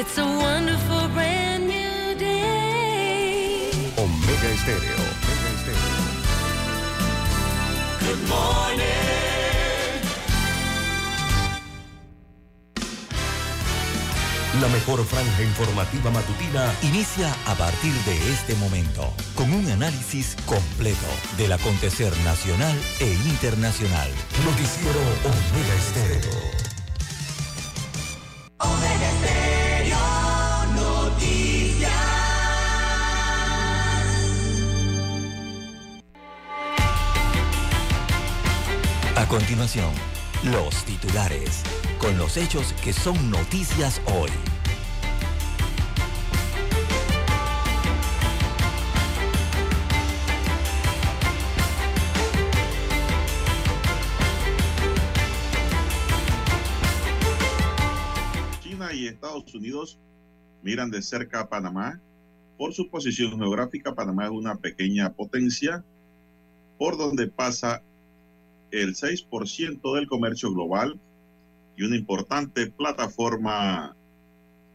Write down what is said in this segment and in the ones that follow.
It's a wonderful brand new day. Omega Estéreo. Omega Estéreo. Good morning. La mejor franja informativa matutina inicia a partir de este momento con un análisis completo del acontecer nacional e internacional. Noticiero Omega Estéreo. Continuación, los titulares, con los hechos que son noticias hoy. China y Estados Unidos miran de cerca a Panamá. Por su posición geográfica, Panamá es una pequeña potencia por donde pasa el 6% del comercio global y una importante plataforma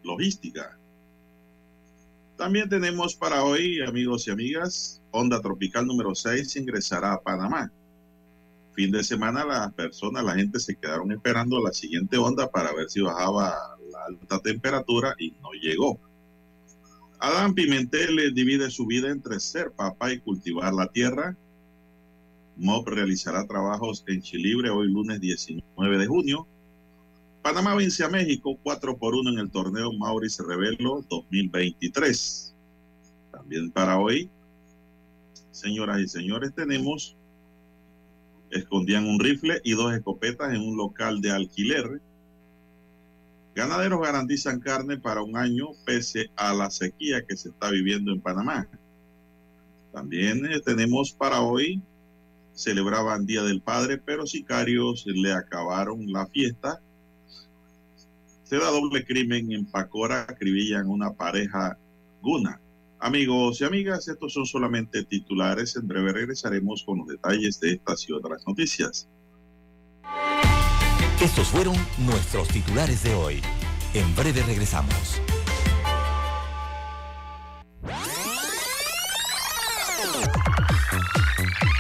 logística. También tenemos para hoy, amigos y amigas, onda tropical número 6 ingresará a Panamá. Fin de semana las personas, la gente se quedaron esperando la siguiente onda para ver si bajaba la alta temperatura y no llegó. Adán Pimentel divide su vida entre ser papá y cultivar la tierra. MOB realizará trabajos en Chilibre hoy lunes 19 de junio. Panamá vence a México 4 por 1 en el torneo Maurice Revelo 2023. También para hoy, señoras y señores, tenemos escondían un rifle y dos escopetas en un local de alquiler. Ganaderos garantizan carne para un año pese a la sequía que se está viviendo en Panamá. También eh, tenemos para hoy, celebraban Día del Padre, pero sicarios le acabaron la fiesta. Se da doble crimen en Pacora, acribillan una pareja guna. Amigos y amigas, estos son solamente titulares. En breve regresaremos con los detalles de estas y otras noticias. Estos fueron nuestros titulares de hoy. En breve regresamos.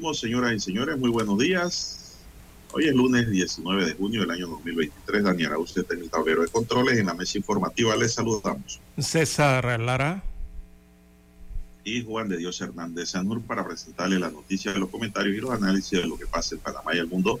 Seguimos, señoras y señores. Muy buenos días. Hoy es lunes 19 de junio del año 2023. Daniela, usted en el tablero de controles. En la mesa informativa les saludamos. César Lara. Y Juan de Dios Hernández Sanur para presentarle las noticias, los comentarios y los análisis de lo que pasa en Panamá y el mundo.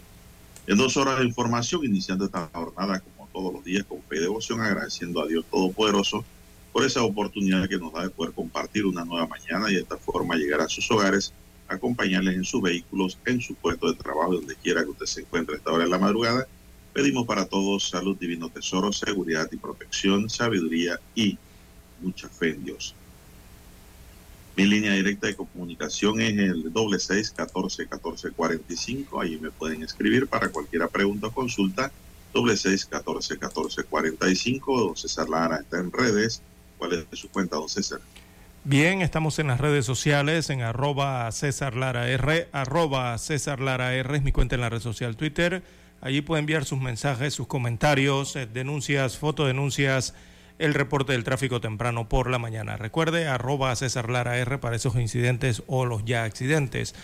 En dos horas de información, iniciando esta jornada como todos los días con fe y devoción, agradeciendo a Dios Todopoderoso por esa oportunidad que nos da de poder compartir una nueva mañana y de esta forma llegar a sus hogares acompañarles en sus vehículos, en su puesto de trabajo, donde quiera que usted se encuentre a esta hora de la madrugada, Pedimos para todos salud, divino tesoro, seguridad y protección, sabiduría y mucha fe en Dios. Mi línea directa de comunicación es el doble seis catorce catorce cuarenta y cinco. Ahí me pueden escribir para cualquier pregunta o consulta. Doble seis catorce catorce cuarenta y cinco. Don César Lara está en redes. ¿Cuál es su cuenta, don César? Bien, estamos en las redes sociales, en arroba César Lara R, arroba César Lara R es mi cuenta en la red social Twitter. Allí puede enviar sus mensajes, sus comentarios, eh, denuncias, fotodenuncias, el reporte del tráfico temprano por la mañana. Recuerde, arroba César Lara R para esos incidentes o los ya accidentes.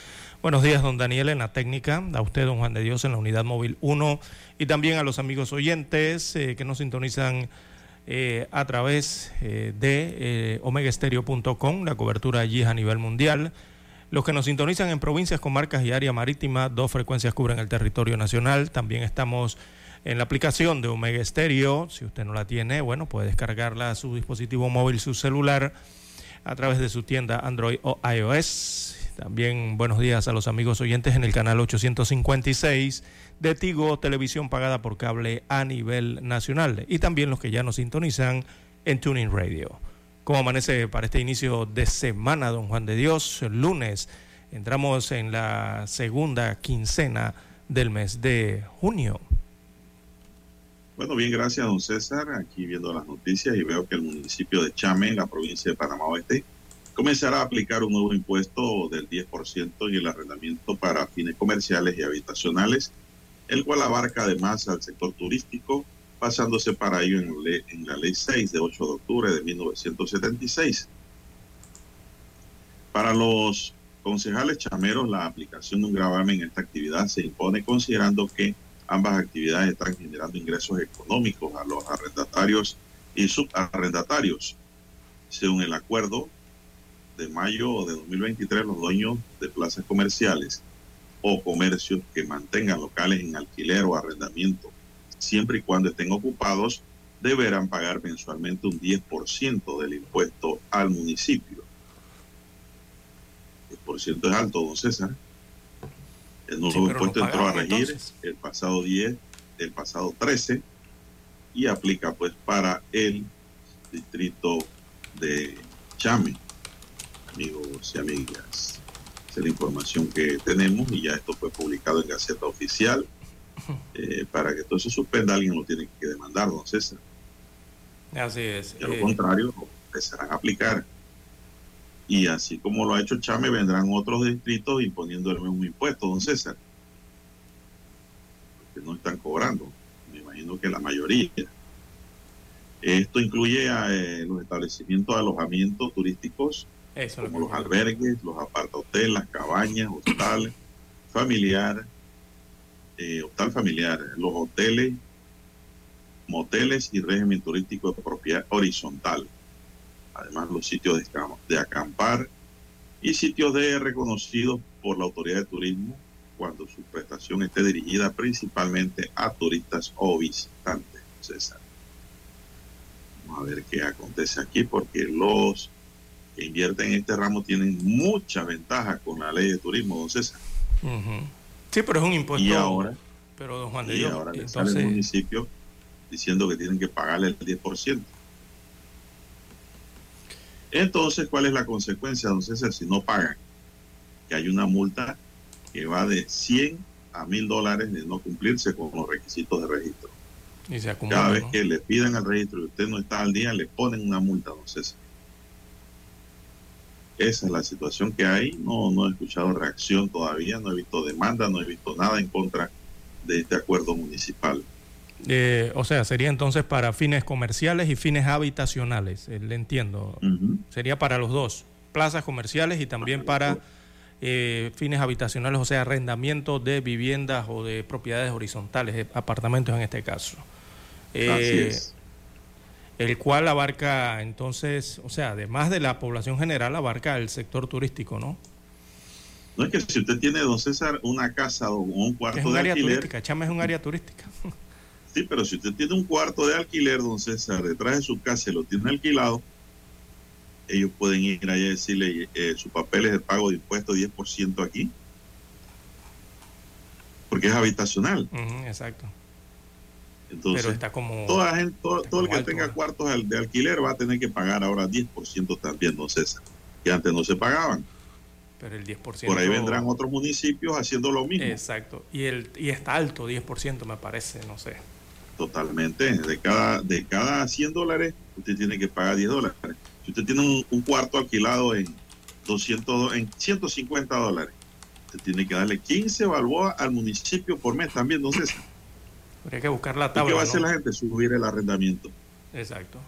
Buenos días, don Daniel, en la técnica, a usted, don Juan de Dios, en la unidad móvil 1, y también a los amigos oyentes eh, que nos sintonizan eh, a través eh, de eh, omegaestereo.com, la cobertura allí es a nivel mundial. Los que nos sintonizan en provincias, comarcas y área marítima, dos frecuencias cubren el territorio nacional. También estamos en la aplicación de Omega Stereo. Si usted no la tiene, bueno, puede descargarla a su dispositivo móvil, su celular, a través de su tienda Android o iOS. También buenos días a los amigos oyentes en el canal 856 de Tigo, televisión pagada por cable a nivel nacional. Y también los que ya nos sintonizan en Tuning Radio. ¿Cómo amanece para este inicio de semana, don Juan de Dios? Lunes entramos en la segunda quincena del mes de junio. Bueno, bien, gracias, don César. Aquí viendo las noticias y veo que el municipio de Chame, la provincia de Panamá Oeste, comenzará a aplicar un nuevo impuesto del 10% en el arrendamiento para fines comerciales y habitacionales, el cual abarca además al sector turístico, pasándose para ello en, le- en la Ley 6 de 8 de octubre de 1976. Para los concejales chameros, la aplicación de un gravamen en esta actividad se impone considerando que ambas actividades están generando ingresos económicos a los arrendatarios y subarrendatarios. Según el acuerdo de mayo de 2023, los dueños de plazas comerciales o comercios que mantengan locales en alquiler o arrendamiento, siempre y cuando estén ocupados, deberán pagar mensualmente un 10% del impuesto al municipio. El por ciento es alto, don César. El nuevo Sí, impuesto entró a regir entonces. el pasado 10, el pasado 13 y aplica pues para el distrito de Chame. Amigos y amigas, es la información que tenemos y ya esto fue publicado en Gaceta Oficial. Eh, para que todo se suspenda, alguien lo tiene que demandar, don César. Así es. De lo eh, contrario, lo empezarán a aplicar. Y así como lo ha hecho Chame, vendrán otros distritos imponiendo el mismo impuesto, don César. Porque no están cobrando. Me imagino que la mayoría. Esto incluye a eh, los establecimientos de alojamiento turísticos, eso es lo como los albergues, los apartahoteles, las cabañas, hostales, familiar, eh, hostal familiar, los hoteles, moteles y régimen turístico de propiedad horizontal. Además, los sitios de, de acampar y sitios de reconocidos por la autoridad de turismo cuando su prestación esté dirigida principalmente a turistas o visitantes. César. Vamos a ver qué acontece aquí porque los que invierten en este ramo tienen mucha ventaja con la ley de turismo, don César. Sí, pero es un impuesto. y ahora, Pero, don Juan de y Dios, ahora le sale el entonces. municipio diciendo que tienen que pagarle el 10%. Entonces, ¿cuál es la consecuencia, don César, si no pagan? Que hay una multa que va de 100 a 1000 dólares de no cumplirse con los requisitos de registro. Y se acumula. Cada vez ¿no? que le pidan el registro y usted no está al día, le ponen una multa, don César. Esa es la situación que hay. No, no he escuchado reacción todavía, no he visto demanda, no he visto nada en contra de este acuerdo municipal. Eh, o sea, sería entonces para fines comerciales y fines habitacionales, eh, le entiendo. Sería para los dos, plazas comerciales y también para eh, fines habitacionales, o sea, arrendamiento de viviendas o de propiedades horizontales, eh, apartamentos en este caso. Eh, Así es. El cual abarca entonces, o sea, además de la población general, abarca el sector turístico, ¿no? No es que si usted tiene, don César, una casa o un cuarto es un de área alquiler, turística, Chama es un área turística. sí, pero si usted tiene un cuarto de alquiler, don César, detrás de su casa y lo tiene alquilado, ellos pueden ir allá y decirle, eh, su papel es el pago de impuestos 10% aquí, porque es habitacional. Ujú, exacto. Entonces, Pero está como... toda gente, todo, todo el que alto, tenga ¿no? cuartos de alquiler va a tener que pagar ahora 10% también, don César, que antes no se pagaban. Pero el 10%... Por ahí vendrán otros municipios haciendo lo mismo. Exacto. Y, el, y está alto, 10% me parece, no sé. Totalmente. De cada, de cada 100 dólares, usted tiene que pagar 10 dólares. Si usted tiene un, un cuarto alquilado en 200, en 150 dólares, usted tiene que darle 15 balboas al municipio por mes también, entonces, Habría que buscar la ¿y qué tabla. va a hacer ¿no? la gente? Subir el arrendamiento. Exacto.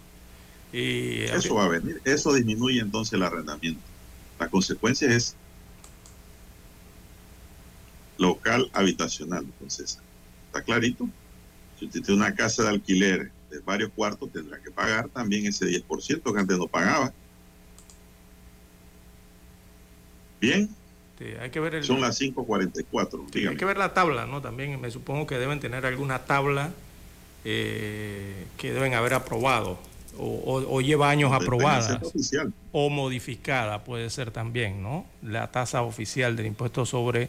Y Eso va a venir. Eso disminuye entonces el arrendamiento. La consecuencia es local habitacional, entonces. ¿Está clarito? Si usted tiene una casa de alquiler de varios cuartos, tendrá que pagar también ese 10% que antes no pagaba. Bien, este, hay que ver el, son las 5.44. Sí, hay que ver la tabla, ¿no? También me supongo que deben tener alguna tabla eh, que deben haber aprobado o, o- o lleva años oficial. o modificada, puede ser también, ¿no? La tasa oficial del impuesto sobre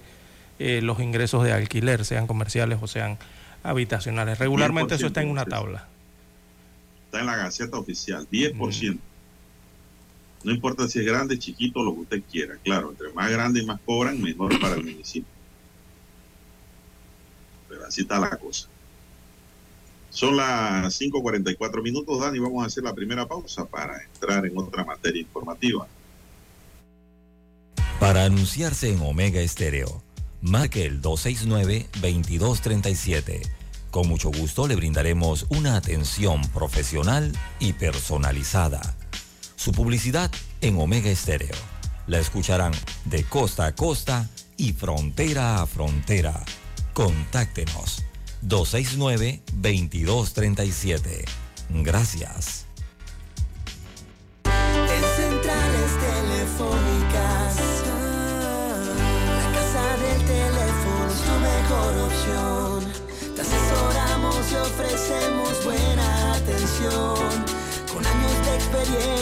eh, los ingresos de alquiler, sean comerciales o sean habitacionales. Regularmente eso está en una 10%, tabla. Está en la Gaceta Oficial, 10%. Mm. No importa si es grande, chiquito, lo que usted quiera. Claro, entre más grande y más cobran, mejor para el municipio. Pero así está la cosa. Son las 5.44 minutos, Dani. Vamos a hacer la primera pausa para entrar en otra materia informativa. Para anunciarse en Omega Estéreo, marque el 269-2237. Con mucho gusto le brindaremos una atención profesional y personalizada. Su publicidad en Omega Estéreo. La escucharán de costa a costa y frontera a frontera. Contáctenos 269-2237. Gracias. La casa del teléfono es tu mejor opción. Te asesoramos y ofrecemos buena atención.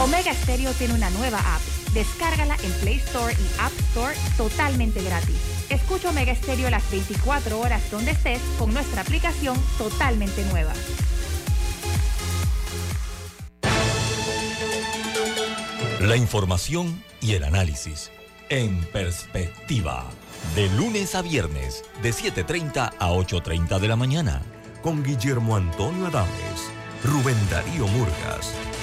Omega Stereo tiene una nueva app. Descárgala en Play Store y App Store totalmente gratis. Escucha Omega Stereo las 24 horas donde estés con nuestra aplicación totalmente nueva. La información y el análisis en perspectiva. De lunes a viernes, de 7.30 a 8.30 de la mañana. Con Guillermo Antonio Adames, Rubén Darío Murgas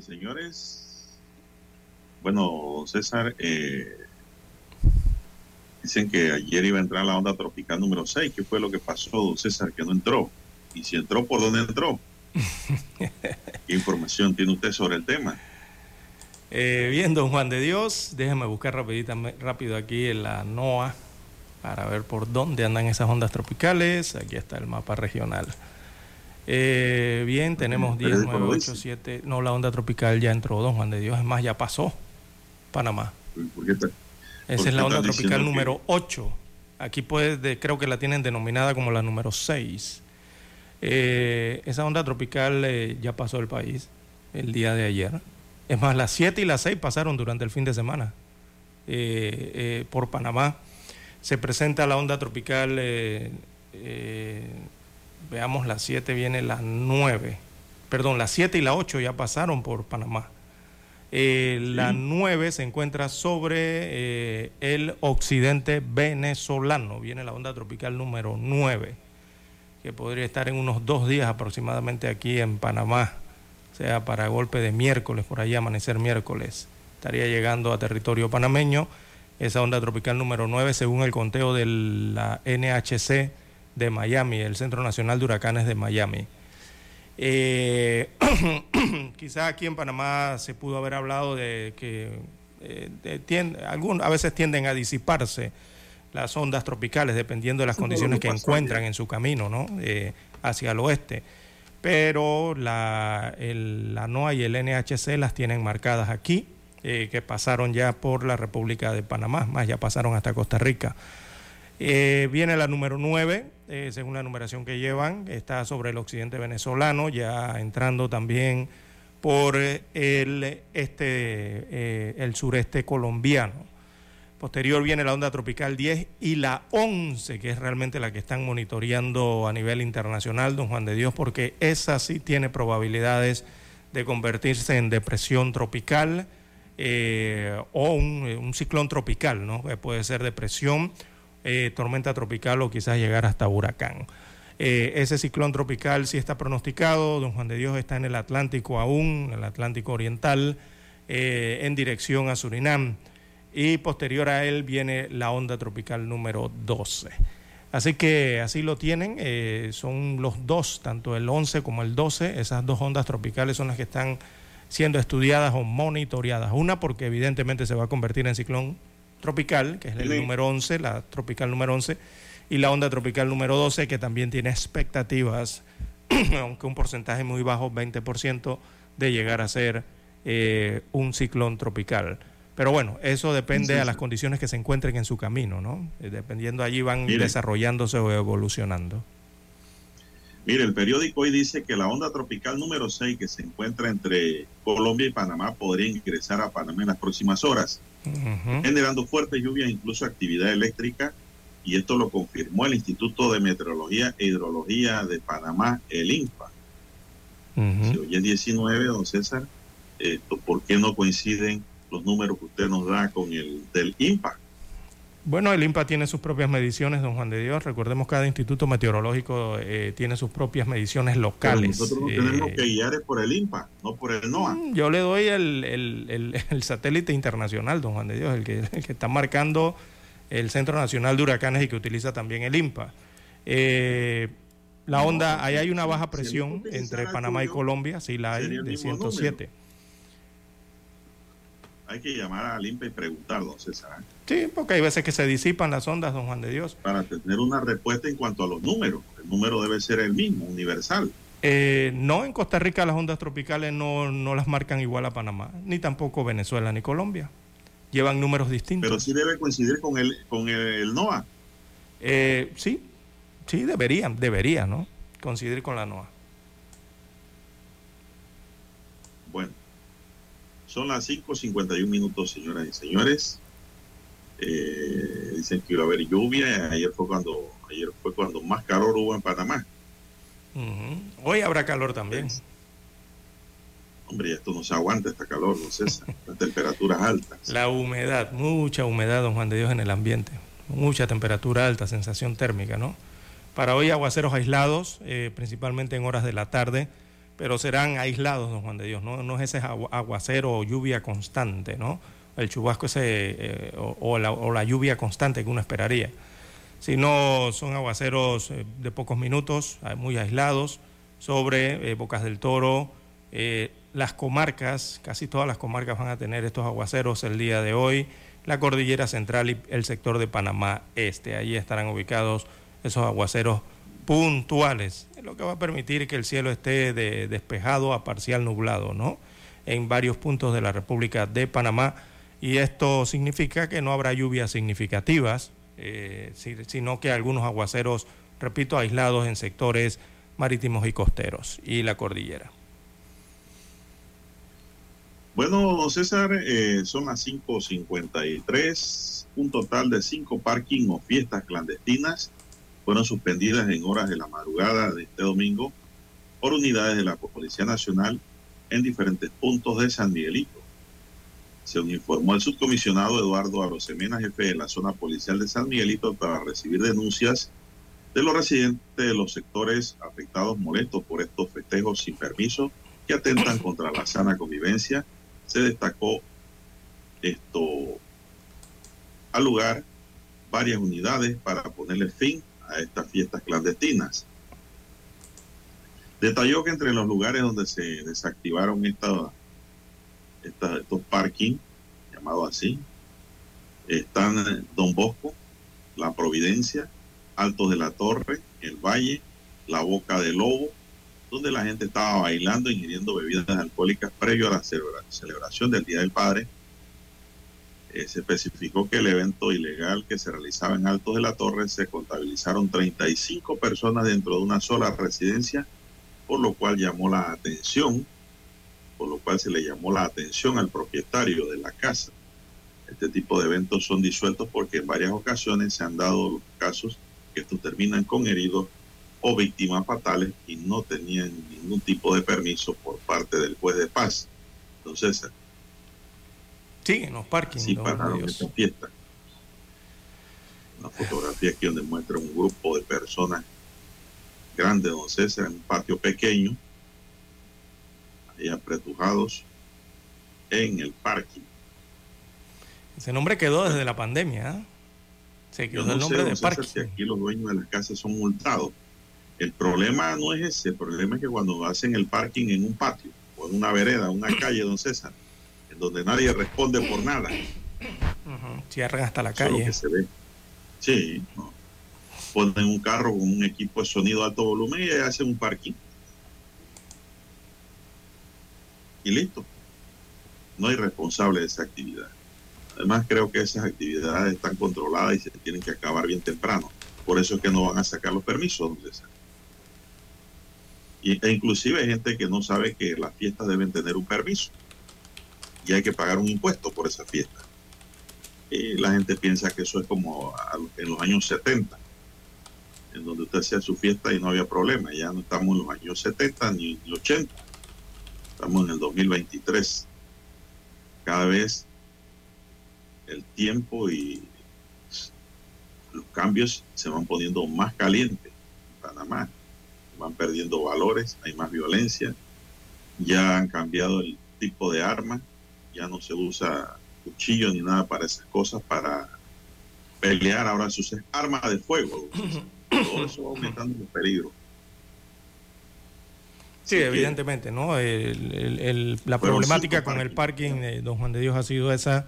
Y señores. Bueno, César, eh, dicen que ayer iba a entrar la onda tropical número 6. ¿Qué fue lo que pasó, don César, que no entró? Y si entró, ¿por dónde entró? ¿Qué información tiene usted sobre el tema? Eh, bien, don Juan de Dios, déjeme buscar rapidita, rápido aquí en la NOAA para ver por dónde andan esas ondas tropicales. Aquí está el mapa regional. Eh, bien, tenemos Pero 10, es 9, como 8, dice. 7. No, la onda tropical ya entró, don Juan de Dios. Es más, ya pasó Panamá. ¿Por qué está- Esa ¿Por es la onda tropical número 8. Aquí pues de- creo que la tienen denominada como la número 6. Eh, esa onda tropical eh, ya pasó el país el día de ayer. Es más, las 7 y las 6 pasaron durante el fin de semana eh, eh, por Panamá. Se presenta la onda tropical, eh, veamos, las 7 viene las 9. Perdón, las 7 y las 8 ya pasaron por Panamá. Eh, la 9 se encuentra sobre eh, el occidente venezolano. Viene la onda tropical número 9, que podría estar en unos dos días aproximadamente aquí en Panamá, o sea, para golpe de miércoles, por ahí amanecer miércoles. Estaría llegando a territorio panameño esa onda tropical número 9 según el conteo de la NHC de Miami, el Centro Nacional de Huracanes de Miami. Eh, quizá aquí en Panamá se pudo haber hablado de que eh, a veces tienden a disiparse las ondas tropicales dependiendo de las condiciones que encuentran en su camino ¿no? Eh, hacia el oeste. Pero la, la NOAA y el NHC las tienen marcadas aquí, que pasaron ya por la República de Panamá, más ya pasaron hasta Costa Rica. Viene la número 9, eh, según la numeración que llevan, está sobre el occidente venezolano, ya entrando también por eh, el, este, eh, el sureste colombiano. Posterior viene la onda tropical 10 y la 11, que es realmente la que están monitoreando a nivel internacional, don Juan de Dios, porque esa sí tiene probabilidades de convertirse en depresión tropical o un, un, ciclón tropical, ¿no? puede ser depresión eh, tormenta tropical o quizás llegar hasta huracán. Eh, ese ciclón tropical sí está pronosticado, don Juan de Dios está en el Atlántico aún, en el Atlántico Oriental, eh, en dirección a Surinam, y posterior a él viene la onda tropical número 12. Así que así lo tienen, son los dos, tanto el 11 como el 12, esas dos ondas tropicales son las que están siendo estudiadas o monitoreadas. Una porque evidentemente se va a convertir en ciclón tropical, que es el número 11, la tropical número 11, y la onda tropical número 12, que también tiene expectativas, aunque un porcentaje muy bajo, 20%, de llegar a ser eh, un ciclón tropical. Pero bueno, eso depende a las condiciones que se encuentren en su camino, ¿no? Eh, dependiendo allí van desarrollándose o evolucionando. Mire, el periódico hoy dice que la onda tropical número 6 que se encuentra entre Colombia y Panamá podría ingresar a Panamá en las próximas horas generando fuertes lluvias, incluso actividad eléctrica, y esto lo confirmó el Instituto de Meteorología e Hidrología de Panamá, el INPA. Si hoy es 19, don César, ¿por qué no coinciden los números que usted nos da con el del INPA? Bueno, el INPA tiene sus propias mediciones, don Juan de Dios. Recordemos que cada instituto meteorológico eh, tiene sus propias mediciones locales. nosotros nos tenemos eh, que guiar por el INPA, no por el NOAA. Mm, yo le doy el, satélite internacional, don Juan de Dios, el que, está marcando el Centro Nacional de Huracanes y que utiliza también el INPA. Eh, la onda, ahí hay una baja presión entre Panamá y Colombia, sí la hay, de 107 hay que llamar a Limpa y preguntar, don César. ¿eh? Sí, porque hay veces que se disipan las ondas, don Juan de Dios. Para tener una respuesta en cuanto a los números. El número debe ser el mismo, universal. Eh, no, en Costa Rica las ondas tropicales no, no las marcan igual a Panamá, ni tampoco Venezuela ni Colombia. Llevan números distintos. Pero sí debe coincidir con el, con el, NOAA. Eh, sí, sí, deberían, debería, ¿no? Coincidir con la NOAA. Bueno, son las 5.51 minutos, señoras y señores. Eh, dicen que iba a haber lluvia. Ayer fue cuando ayer fue cuando más calor hubo en Panamá. Hoy habrá calor también. Hombre, esto no se aguanta, esta calor, no sé, las temperaturas altas. La humedad, mucha humedad, don Juan de Dios, en el ambiente. Mucha temperatura alta, sensación térmica, ¿no? Para hoy aguaceros aislados, eh, principalmente en horas de la tarde pero serán aislados, don Juan de Dios, no, no es ese aguacero o lluvia constante, ¿no? El chubasco ese eh, o, la, lluvia constante que uno esperaría, sino son aguaceros eh, de pocos minutos, muy aislados, sobre eh, Bocas del Toro, las comarcas, casi todas las comarcas van a tener estos aguaceros el día de hoy, la cordillera central y el sector de Panamá Este, allí estarán ubicados esos aguaceros puntuales, lo que va a permitir que el cielo esté de, despejado a parcial nublado, ¿no? En varios puntos de la República de Panamá y esto significa que no habrá lluvias significativas, eh, sino que algunos aguaceros, repito, aislados en sectores marítimos y costeros y la cordillera. Bueno, César, eh, son las 5.53, un total de cinco parking o fiestas clandestinas fueron suspendidas en horas de la madrugada de este domingo por unidades de la Policía Nacional en diferentes puntos de San Miguelito. Se informó el subcomisionado Eduardo Arosemena, jefe de la zona policial de San Miguelito, para recibir denuncias de los residentes de los sectores afectados molestos por estos festejos sin permiso que atentan contra la sana convivencia. Se destacó esto al lugar varias unidades para ponerle fin a estas fiestas clandestinas. Detalló que entre los lugares donde se desactivaron esta, estos parking, llamados así, están Don Bosco, La Providencia, Altos de la Torre, El Valle, La Boca del Lobo, donde la gente estaba bailando, ingiriendo bebidas alcohólicas previo a la celebración del Día del Padre. Eh, se especificó que el evento ilegal que se realizaba en Altos de la Torre se contabilizaron 35 personas dentro de una sola residencia, por lo cual llamó la atención, por lo cual se le llamó la atención al propietario de la casa. Este tipo de eventos son disueltos porque en varias ocasiones se han dado casos que estos terminan con heridos o víctimas fatales y no tenían ningún tipo de permiso por parte del juez de paz. Entonces, sí, en los parques. Sí, pararon esta fiesta. Una fotografía aquí donde muestra un grupo de personas grandes, don César, en un patio pequeño, ahí apretujados en el parque. Ese nombre quedó desde la pandemia. ¿eh? Se quedó Yo el no nombre sé, de César, parque. si aquí los dueños de las casas son multados. El problema no es ese, el problema es que cuando hacen el parking en un patio o en una vereda, una calle, don César, donde nadie responde por nada, Cierran hasta la eso calle. que se ve. Sí, no. ponen un carro con un equipo de sonido alto volumen y hacen un parking. Y listo. No hay responsable de esa actividad. Además, creo que esas actividades están controladas y se tienen que acabar bien temprano. Por eso es que no van a sacar los permisos, e inclusive hay gente que no sabe que las fiestas deben tener un permiso. Hay que pagar un impuesto por esa fiesta. Y la gente piensa que eso es como en los años 70, en donde usted hacía su fiesta y no había problema. Ya no estamos en los años 70 ni ni 80. Estamos en el 2023. Cada vez el tiempo y los cambios se van poniendo más calientes en Panamá. Van perdiendo valores, hay más violencia. Ya han cambiado el tipo de arma. Ya no se usa cuchillo ni nada para esas cosas, para pelear. Ahora se usa arma de fuego. Todo eso va aumentando los peligros. Sí, Así que- evidentemente, ¿no? El- el- el- la problemática con el parking de Don Juan de Dios ha sido esa,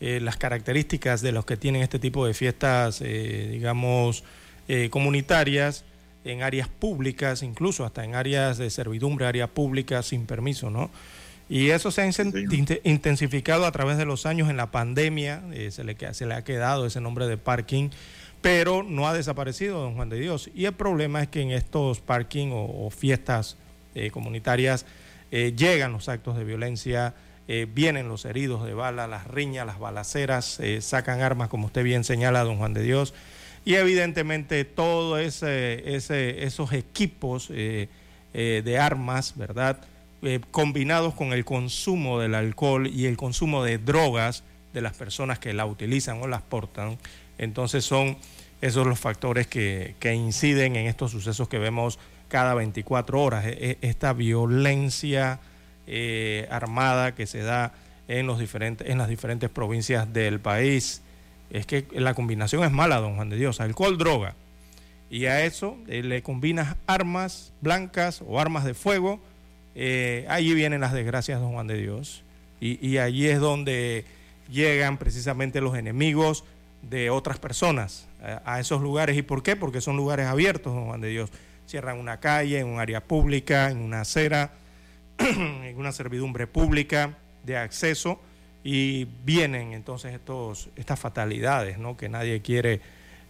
eh, las características de los que tienen este tipo de fiestas, eh, digamos, eh, comunitarias, en áreas públicas, incluso hasta en áreas de servidumbre, áreas públicas sin permiso, ¿no? Y eso se ha intensificado a través de los años en la pandemia, eh, se, le, se le ha quedado ese nombre de parking, pero no ha desaparecido, don Juan de Dios. Y el problema es que en estos parking o, o fiestas eh, comunitarias eh, llegan los actos de violencia, eh, vienen los heridos de bala, las riñas, las balaceras, sacan armas, como usted bien señala, don Juan de Dios. Y evidentemente todos ese, ese, esos equipos de armas, ¿verdad? Eh, combinados con el consumo del alcohol y el consumo de drogas de las personas que la utilizan o las portan, entonces son esos los factores que, que inciden en estos sucesos que vemos cada 24 horas. E- e- Esta violencia eh, armada que se da en, los diferentes, en las diferentes provincias del país. Es que la combinación es mala, don Juan de Dios. Alcohol, droga. Y a eso eh, le combinas armas blancas o armas de fuego. Eh, allí vienen las desgracias, don Juan de Dios. Y, allí es donde llegan precisamente los enemigos de otras personas a, a esos lugares. ¿Y por qué? Porque son lugares abiertos, don Juan de Dios. Cierran una calle, en un área pública, en una acera, en una servidumbre pública de acceso y vienen entonces estos, estas fatalidades ¿no? que nadie quiere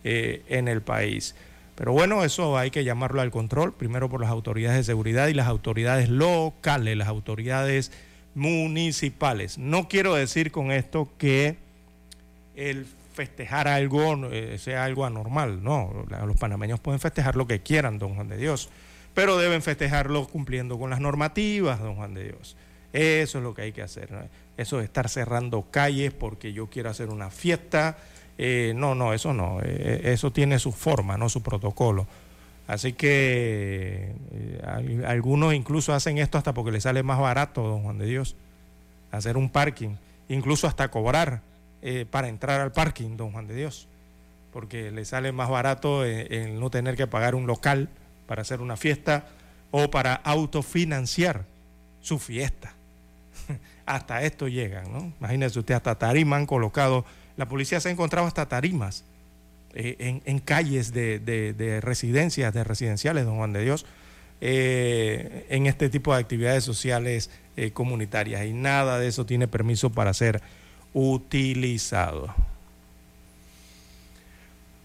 eh, en el país. Pero bueno, eso hay que llamarlo al control, primero por las autoridades de seguridad y las autoridades locales, las autoridades municipales. No quiero decir con esto que el festejar algo eh, sea algo anormal, no, los panameños pueden festejar lo que quieran, don Juan de Dios, pero deben festejarlo cumpliendo con las normativas, don Juan de Dios. Eso es lo que hay que hacer. Eso de estar cerrando calles porque yo quiero hacer una fiesta. Eh, no, no, eso no. Eh, eso tiene su forma, no su protocolo. Así que eh, algunos incluso hacen esto hasta porque les sale más barato, don Juan de Dios, hacer un parking, incluso hasta cobrar para entrar al parking, don Juan de Dios, porque les sale más barato el no tener que pagar un local para hacer una fiesta o para autofinanciar su fiesta. hasta esto llegan, ¿no? Imagínese usted, hasta tarima han colocado, la policía se ha encontrado hasta tarimas eh, en, calles de, residencias, de residenciales, don Juan de Dios, eh, en este tipo de actividades sociales eh, comunitarias y nada de eso tiene permiso para ser utilizado.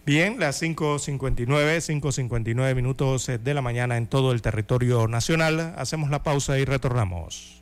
Bien, las 5.59, 5.59 minutos de la mañana en todo el territorio nacional. Hacemos la pausa y retornamos.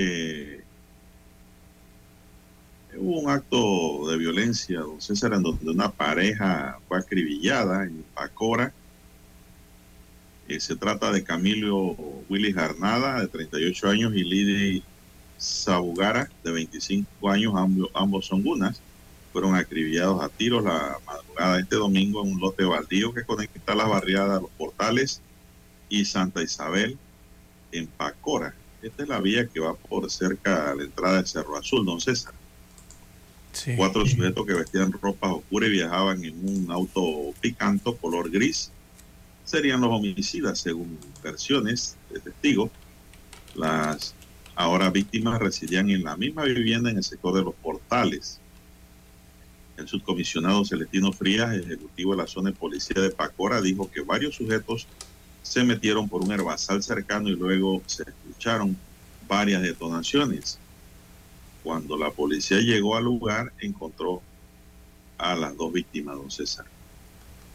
Eh, hubo un acto de violencia, don César, en donde una pareja fue acribillada en Pacora. Eh, se trata de Camilo Willy Jarnada, de 38 años, y Lidy Sabugara, de 25 años, ambos, ambos son gunas. Fueron acribillados a tiros la madrugada de este domingo en un lote baldío que conecta las barriadas Los Portales y Santa Isabel en Pacora. Esta es la vía que va por cerca a la entrada de Cerro Azul, don César. Sí. Cuatro sujetos que vestían ropas oscuras y viajaban en un auto picanto color gris serían los homicidas, según versiones de testigos. Las ahora víctimas residían en la misma vivienda en el sector de los portales. El subcomisionado Celestino Frías, ejecutivo de la zona de policía de Pacora, dijo que varios sujetos se metieron por un herbazal cercano y luego se escucharon varias detonaciones. Cuando la policía llegó al lugar, encontró a las dos víctimas, don César.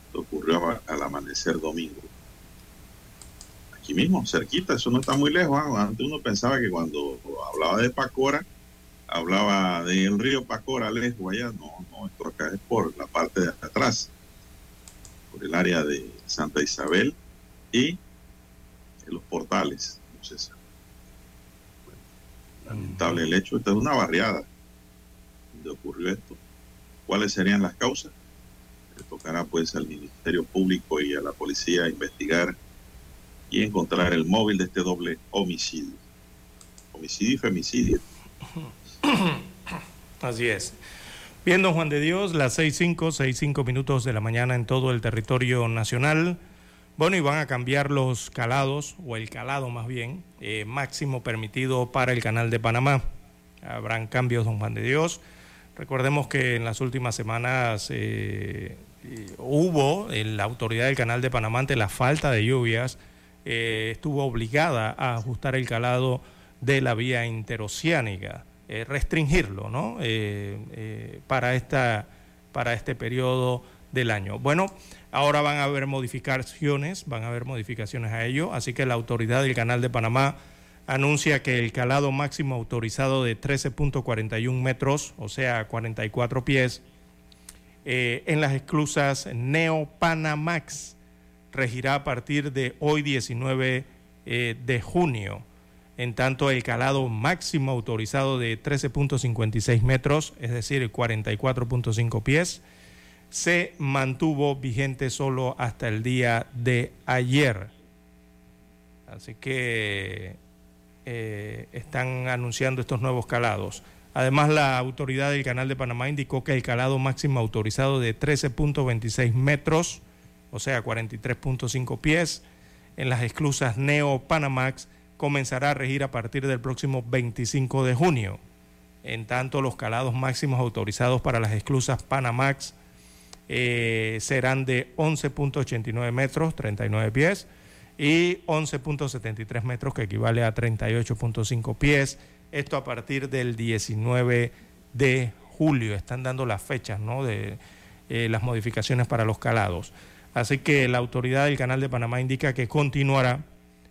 Esto ocurrió al amanecer domingo. Aquí mismo, cerquita, eso no está muy lejos. ¿ah? Antes uno pensaba que cuando hablaba de Pacora, hablaba del río Pacora lejos allá. No, no, esto acá es por la parte de atrás, por el área de Santa Isabel y los portales. Si- bueno, lamentable el hecho. Esta es una barriada donde ocurrió esto. ¿Cuáles serían las causas? Le tocará pues al Ministerio Público y a la policía investigar y encontrar el móvil de este doble homicidio. Homicidio y femicidio. Así es. Bien, don Juan de Dios, las 6.5, 6.5 minutos de la mañana en todo el territorio nacional. Bueno, y van a cambiar los calados, o el calado más bien, eh, máximo permitido para el canal de Panamá. Habrán cambios, don Juan de Dios. Recordemos que en las últimas semanas eh, eh, hubo, en la autoridad del canal de Panamá, ante la falta de lluvias, eh, estuvo obligada a ajustar el calado de la vía interoceánica, restringirlo, ¿no? Para, esta, para este periodo del año. Bueno, ahora van a haber modificaciones, van a haber modificaciones a ello, así que la autoridad del Canal de Panamá anuncia que el calado máximo autorizado de 13.41 metros, o sea, 44 pies, eh, en las esclusas Neo Panamax regirá a partir de hoy 19 eh, de junio. En tanto, el calado máximo autorizado de 13.56 metros, es decir, 44.5 pies, se mantuvo vigente solo hasta el día de ayer. Así que eh, están anunciando estos nuevos calados. Además, la autoridad del Canal de Panamá indicó que el calado máximo autorizado de 13.26 metros, o sea, 43.5 pies, en las esclusas Neo Panamax comenzará a regir a partir del próximo 25 de junio. En tanto, los calados máximos autorizados para las esclusas Panamax eh, serán de 11.89 metros, 39 pies, y 11.73 metros, que equivale a 38.5 pies. Esto a partir del 19 de julio. Están dando las fechas de eh, las modificaciones para los calados. Así que la autoridad del Canal de Panamá indica que continuará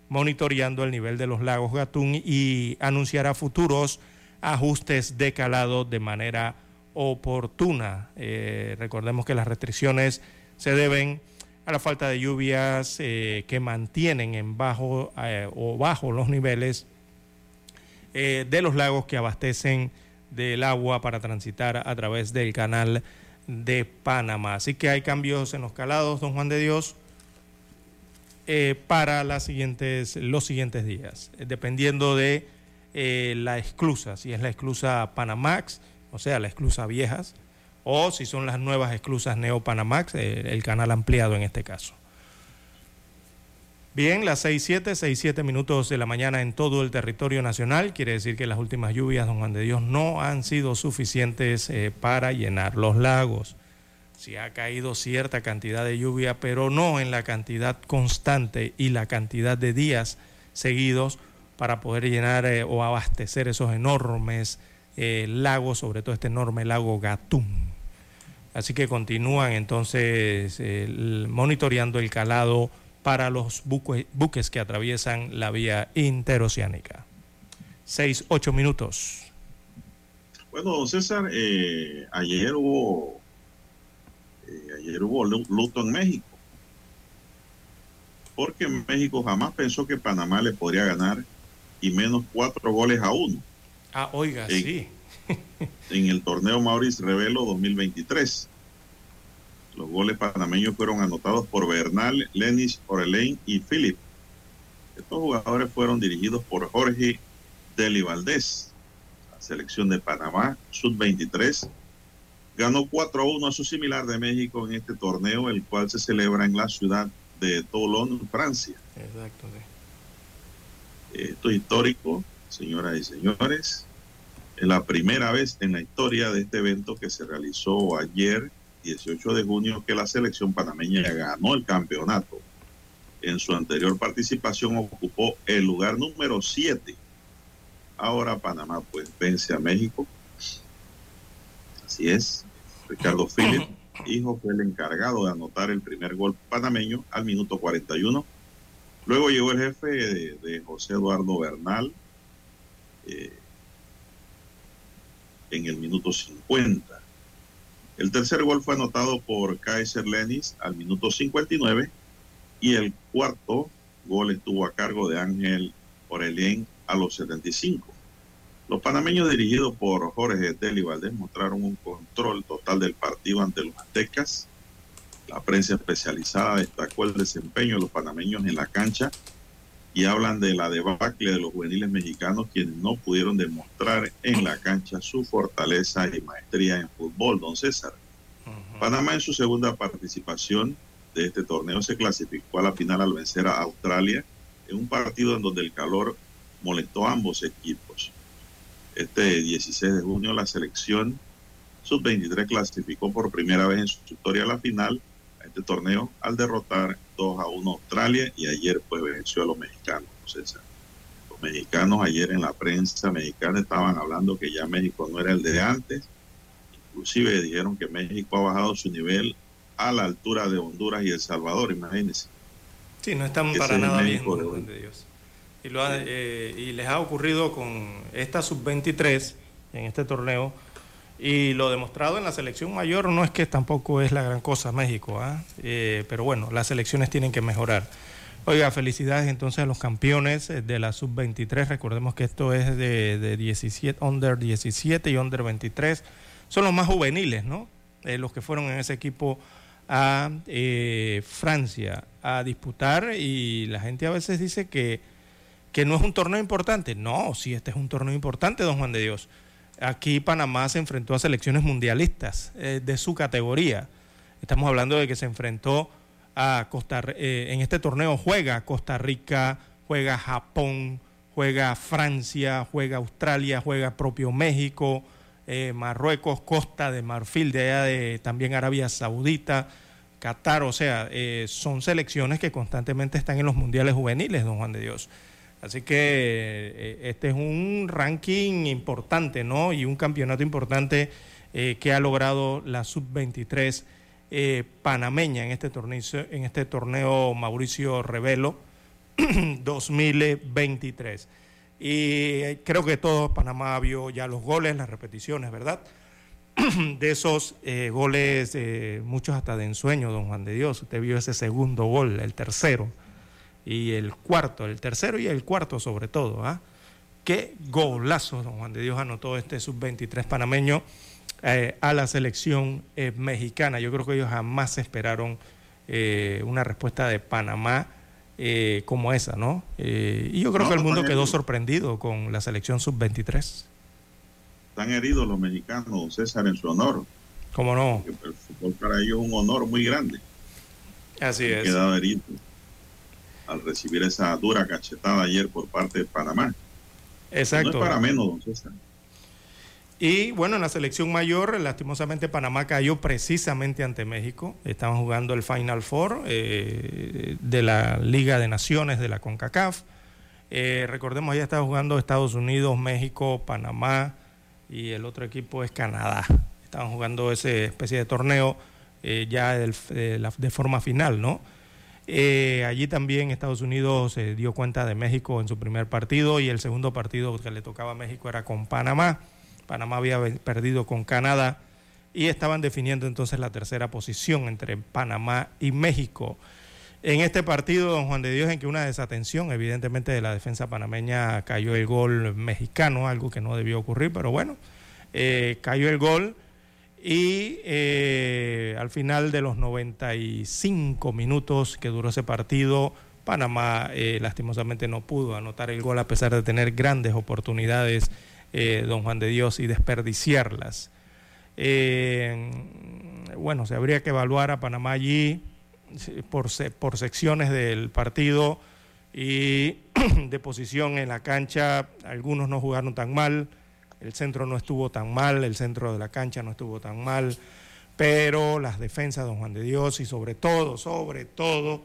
monitoreando el nivel de los lagos Gatún y anunciará futuros ajustes de calado de manera oportuna. Eh, recordemos que las restricciones se deben a la falta de lluvias eh, que mantienen en bajo eh, o bajo los niveles de los lagos que abastecen del agua para transitar a través del canal de Panamá. Así que hay cambios en los calados, don Juan de Dios, para los siguientes días, dependiendo de la esclusa, si es la esclusa Panamax, o sea, la esclusa viejas, o si son las nuevas esclusas Neo Panamax, eh, el canal ampliado en este caso. Bien, las 6.7, 6.7 minutos de la mañana en todo el territorio nacional. Quiere decir que las últimas lluvias, don Juan de Dios, no han sido suficientes eh, para llenar los lagos. Sí ha caído cierta cantidad de lluvia, pero no en la cantidad constante y la cantidad de días seguidos para poder llenar eh, o abastecer esos enormes eh, lagos, sobre todo este enorme lago Gatún. Así que continúan entonces eh, monitoreando el calado para los buque- buques que atraviesan la vía interoceánica. Seis, ocho minutos. Bueno, César, eh, ayer hubo eh, ayer hubo lu- luto en México. porque México jamás pensó que Panamá le podría ganar y menos cuatro goles a uno. Ah, oiga, en, sí. en el torneo Maurice Revelo 2023. Los goles panameños fueron anotados por Bernal, Lenis, Orelain y Philip. Estos jugadores fueron dirigidos por Jorge Deli Valdés. La selección de Panamá, Sub-23, ganó 4 a 1 a su similar de México en este torneo, el cual se celebra en la ciudad de Toulon, Francia. Exacto. Sí. Esto es histórico, señoras y señores. Es la primera vez en la historia de este evento que se realizó ayer, 18 de junio, que la selección panameña ganó el campeonato. En su anterior participación ocupó el lugar número 7. Ahora Panamá pues vence a México. Así es. Ricardo Philip, hijo, fue el encargado de anotar el primer gol panameño al minuto 41. Luego llegó el jefe de, de José Eduardo Bernal eh, en el minuto 50. El tercer gol fue anotado por Kaiser Lenis al minuto 59 y el cuarto gol estuvo a cargo de Ángel Orelien a los 75. Los panameños dirigidos por Jorge Deli Valdés mostraron un control total del partido ante los aztecas. La prensa especializada destacó el desempeño de los panameños en la cancha y hablan de la debacle de los juveniles mexicanos quienes no pudieron demostrar en la cancha su fortaleza y maestría en fútbol, don César. Uh -huh. Panamá en su segunda participación de este torneo se clasificó a la final al vencer a Australia en un partido en donde el calor molestó a ambos equipos. Este 16 de junio la selección sub-23 clasificó por primera vez en su historia a la final este torneo al derrotar 2 a 1 a Australia y ayer pues venció a los mexicanos. César. Los mexicanos ayer en la prensa mexicana estaban hablando que ya México no era el de antes. Inclusive dijeron que México ha bajado su nivel a la altura de Honduras y El Salvador, imagínense. Sí, no están para nada bien, de Dios. Y, lo ha, eh, y les ha ocurrido con esta sub-23 en este torneo. Y lo demostrado en la selección mayor no es que tampoco es la gran cosa México, ¿ah? eh, pero bueno, las selecciones tienen que mejorar. Oiga, felicidades entonces a los campeones de la sub-23. Recordemos que esto es de, de 17, under 17 y under 23. Son los más juveniles, ¿no? Eh, los que fueron en ese equipo a eh, Francia a disputar y la gente a veces dice que, que no es un torneo importante. No, sí, este es un torneo importante, don Juan de Dios. Aquí Panamá se enfrentó a selecciones mundialistas eh, de su categoría. Estamos hablando de que se enfrentó a Costa eh, en este torneo juega Costa Rica, juega Japón, juega Francia, juega Australia, juega propio México, eh, Marruecos, Costa de Marfil, de allá de también Arabia Saudita, Qatar, o sea, son selecciones que constantemente están en los mundiales juveniles, don Juan de Dios. Así que eh, este es un ranking importante, ¿no? Y un campeonato importante eh, que ha logrado la sub-23 eh, panameña en este torneo, en este torneo Mauricio Revelo 2023. Y creo que todo Panamá vio ya los goles, las repeticiones, ¿verdad? de esos eh, goles, muchos hasta de ensueño, don Juan de Dios. Usted vio ese segundo gol, el tercero y el cuarto, el tercero y el cuarto sobre todo. ¿ah? Qué golazo, don Juan de Dios anotó este sub-23 panameño eh, a la selección eh, mexicana. Yo creo que ellos jamás esperaron eh, una respuesta de Panamá como esa, ¿no? y yo creo No, que el mundo quedó heridos. sorprendido con la selección sub-23. Están heridos los mexicanos, César, en su honor. ¿Cómo no? porque El fútbol para ellos es un honor muy grande. Así Han es. quedado heridos al recibir esa dura cachetada ayer por parte de Panamá. Exacto. No es para menos, don César. Y bueno, en la selección mayor, lastimosamente Panamá cayó precisamente ante México. Estaban jugando el Final Four eh, de la Liga de Naciones de la CONCACAF. Eh, recordemos, ya estaba jugando Estados Unidos, México, Panamá y el otro equipo es Canadá. Estaban jugando esa especie de torneo eh, ya del- de, la- de forma final, ¿no? Eh, allí también Estados Unidos se dio cuenta de México en su primer partido y el segundo partido que le tocaba a México era con Panamá. Panamá había perdido con Canadá y estaban definiendo entonces la tercera posición entre Panamá y México. En este partido, don Juan de Dios, en que una desatención, evidentemente, de la defensa panameña cayó el gol mexicano, algo que no debió ocurrir, pero bueno, eh, cayó el gol y eh, al final de los 95 minutos que duró ese partido, Panamá eh, lastimosamente no pudo anotar el gol a pesar de tener grandes oportunidades, eh, don Juan de Dios, y desperdiciarlas. Eh, bueno, se habría que evaluar a Panamá allí por, por secciones del partido y de posición en la cancha. Algunos no jugaron tan mal el centro no estuvo tan mal, el centro de la cancha no estuvo tan mal, pero las defensas de Don Juan de Dios y sobre todo, sobre todo,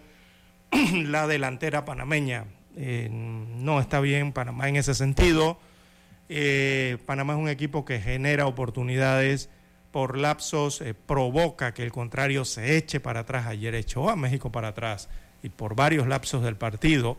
la delantera panameña. Eh, no está bien Panamá en ese sentido. Eh, Panamá es un equipo que genera oportunidades por lapsos, eh, provoca que el contrario se eche para atrás. Ayer echó a México para atrás y por varios lapsos del partido.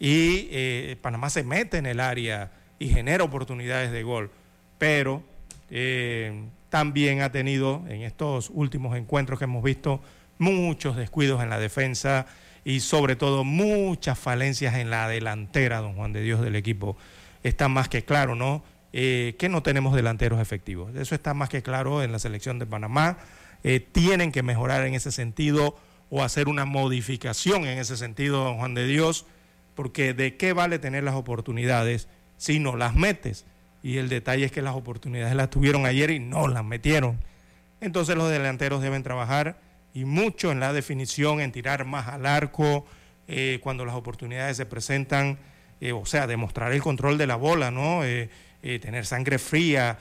Y Panamá se mete en el área y genera oportunidades de gol. Pero eh, también ha tenido en estos últimos encuentros que hemos visto muchos descuidos en la defensa y sobre todo muchas falencias en la delantera, don Juan de Dios, del equipo. Está más que claro, ¿no? Eh, que no tenemos delanteros efectivos. Eso está más que claro en la selección de Panamá. Eh, tienen que mejorar en ese sentido o hacer una modificación en ese sentido, don Juan de Dios, porque de qué vale tener las oportunidades si no las metes. Y el detalle es que las oportunidades las tuvieron ayer y no las metieron. Entonces los delanteros deben trabajar y mucho en la definición, en tirar más al arco, eh, cuando las oportunidades se presentan, eh, o sea, demostrar el control de la bola, ¿no? Eh, tener sangre fría,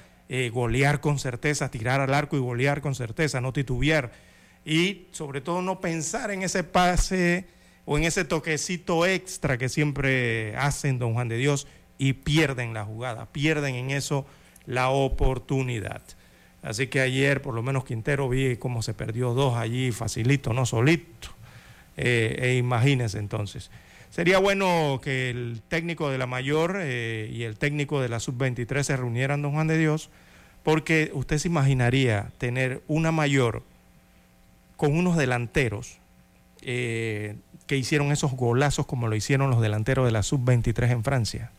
golear con certeza, tirar al arco y golear con certeza, no titubear. Y sobre todo no pensar en ese pase o en ese toquecito extra que siempre hacen, don Juan de Dios y pierden la jugada, pierden en eso la oportunidad. Así que ayer, por lo menos Quintero, vi cómo se perdió dos allí, facilito, no solito. Eh, e imagínense entonces. Sería bueno que el técnico de la mayor eh, y el técnico de la sub-23 se reunieran, don Juan de Dios, porque usted se imaginaría tener una mayor con unos delanteros eh, que hicieron esos golazos como lo hicieron los delanteros de la sub-23 en Francia.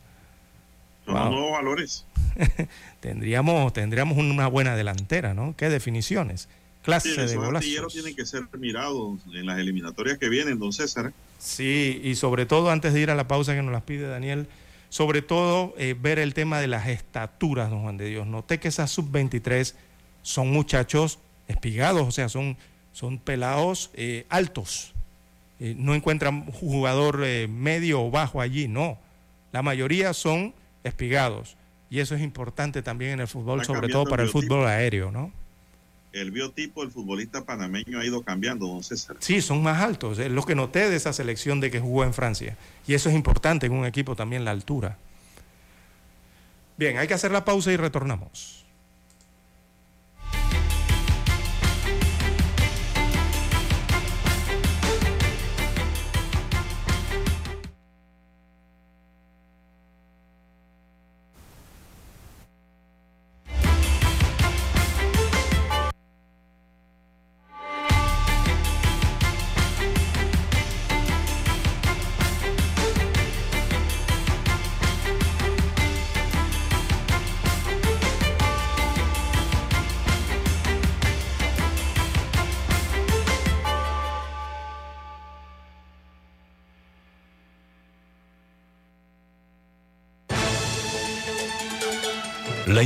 Son wow. valores. tendríamos, tendríamos una buena delantera, ¿no? Qué definiciones. Clase sí, de golazos. tienen que ser mirados en las eliminatorias que vienen, don César. Sí, y sobre todo antes de ir a la pausa que nos las pide Daniel, sobre todo eh, ver el tema de las estaturas, don Juan de Dios. Noté que esas sub-23 son muchachos espigados, o sea, son, son pelados eh, altos. Eh, no encuentran jugador medio o bajo allí, no. La mayoría son espigados. Y eso es importante también en el fútbol, sobre todo para el, fútbol aéreo, ¿no? El biotipo del futbolista panameño ha ido cambiando, don César. Sí, son más altos. Es lo que noté de esa selección de que jugó en Francia. Y eso es importante en un equipo también, la altura. Bien, hay que hacer la pausa y retornamos.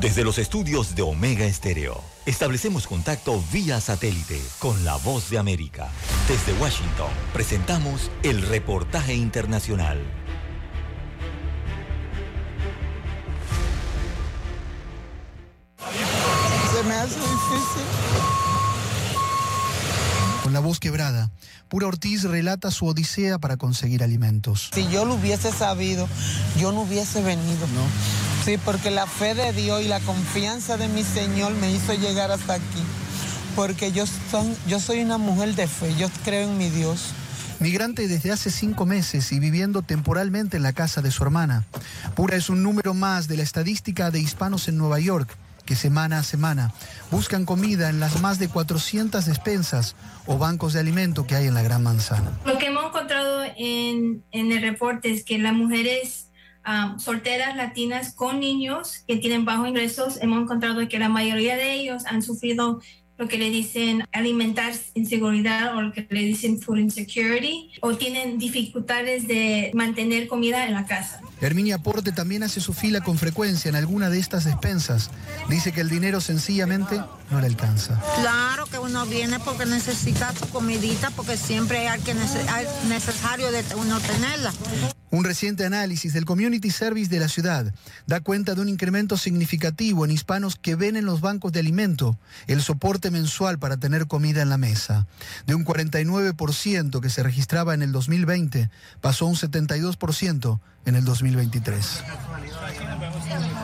Desde los estudios de Omega Estéreo, establecemos contacto vía satélite con la voz de América. Desde Washington, presentamos el reportaje internacional. Se me hace difícil. Con la voz quebrada, Pura Ortiz relata su odisea para conseguir alimentos. Si yo lo hubiese sabido, yo no hubiese venido. No. Sí, porque la fe de Dios y la confianza de mi Señor me hizo llegar hasta aquí. Porque yo soy, yo soy una mujer de fe, yo creo en mi Dios. Migrante desde hace cinco meses y viviendo temporalmente en la casa de su hermana. Pura es un número más de la estadística de hispanos en Nueva York que semana a semana buscan comida en las más de 400 despensas o bancos de alimento que hay en la Gran Manzana. Lo que hemos encontrado en, en el reporte es que las mujeres um, solteras latinas con niños que tienen bajos ingresos, hemos encontrado que la mayoría de ellos han sufrido lo que le dicen alimentar inseguridad o lo que le dicen food insecurity o tienen dificultades de mantener comida en la casa. Herminia Porte también hace su fila con frecuencia en alguna de estas despensas. Dice que el dinero sencillamente no le alcanza. Claro que uno viene porque necesita su comidita, porque siempre hay que necesario de uno tenerla. Un reciente análisis del Community Service de la ciudad da cuenta de un incremento significativo en hispanos que ven en los bancos de alimento el soporte mensual para tener comida en la mesa. De un 49% que se registraba en el 2020, pasó a un 72% en el 2023.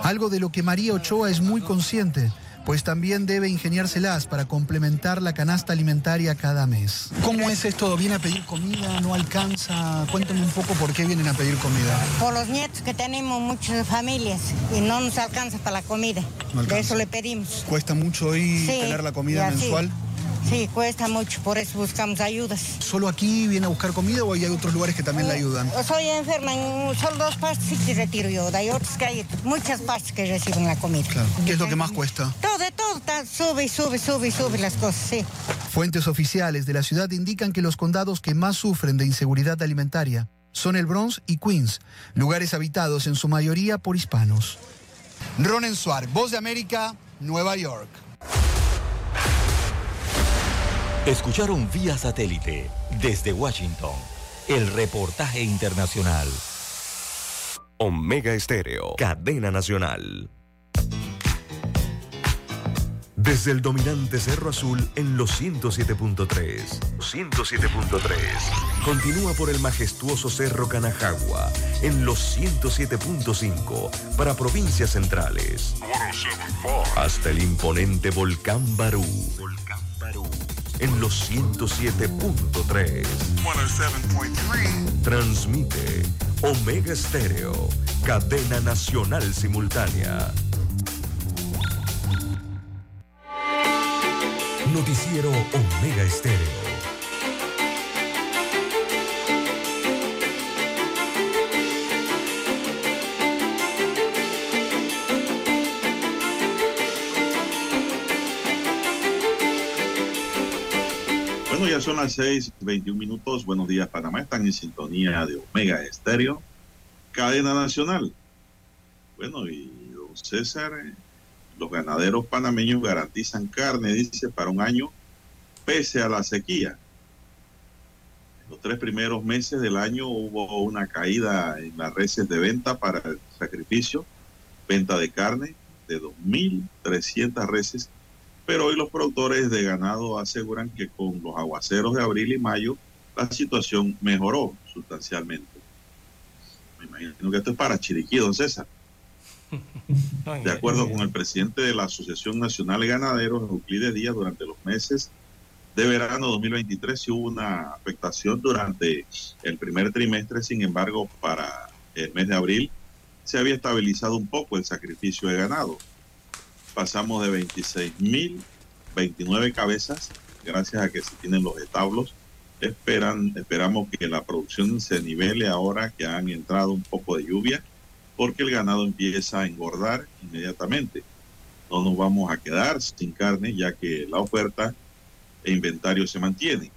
Algo de lo que María Ochoa es muy consciente pues también debe ingeniárselas para complementar la canasta alimentaria cada mes. ¿Cómo es esto? ¿Viene a pedir comida? ¿No alcanza? Cuéntame un poco por qué vienen a pedir comida. Por los nietos que tenemos muchas familias y no nos alcanza para la comida. de eso le pedimos. ¿Cuesta mucho hoy tener la comida mensual? Sí, cuesta mucho, por eso buscamos ayudas. ¿Solo aquí viene a buscar comida o hay otros lugares que también le ayudan? Soy enferma, en solo dos partes sí que retiro yo, hay otras que hay muchas partes que reciben la comida. ¿Qué es lo que más cuesta? Todo, de todo, sube, sube, sube, sube las cosas, sí. Fuentes oficiales de la ciudad indican que los condados que más sufren de inseguridad alimentaria son el Bronx y Queens, lugares habitados en su mayoría por hispanos. Ronen Suárez, Voz de América, Nueva York. Escucharon vía satélite desde Washington el reportaje internacional. Omega Estéreo, cadena nacional. Desde el dominante Cerro Azul en los 107.3. 107.3. Continúa por el majestuoso Cerro Canajagua en los 107.5 para provincias centrales. Hasta el imponente Volcán Barú. Volcán Barú en los 107.3. Transmite Omega Estéreo, cadena nacional simultánea. Noticiero Omega Estéreo. Son las 6, 21 minutos. Buenos días, Panamá. Están en sintonía de Omega Estéreo, cadena nacional. Bueno, y César, los ganaderos panameños garantizan carne, dice, para un año, pese a la sequía. En los tres primeros meses del año hubo una caída en las reses de venta para el sacrificio, venta de carne de 2.300 reses pero hoy los productores de ganado aseguran que con los aguaceros de abril y mayo la situación mejoró sustancialmente. Me imagino que esto es para Chiriquí, don César. De acuerdo con el presidente de la Asociación Nacional de Ganaderos, Euclides Díaz, durante los meses de verano 2023 sí hubo una afectación durante el primer trimestre, sin embargo, para el mes de abril se había estabilizado un poco el sacrificio de ganado pasamos de 26 mil 29 cabezas, gracias a que se tienen los establos. Esperan, esperamos que la producción se nivele ahora que han entrado un poco de lluvia, porque el ganado empieza a engordar inmediatamente. No nos vamos a quedar sin carne, ya que la oferta e inventario se mantiene.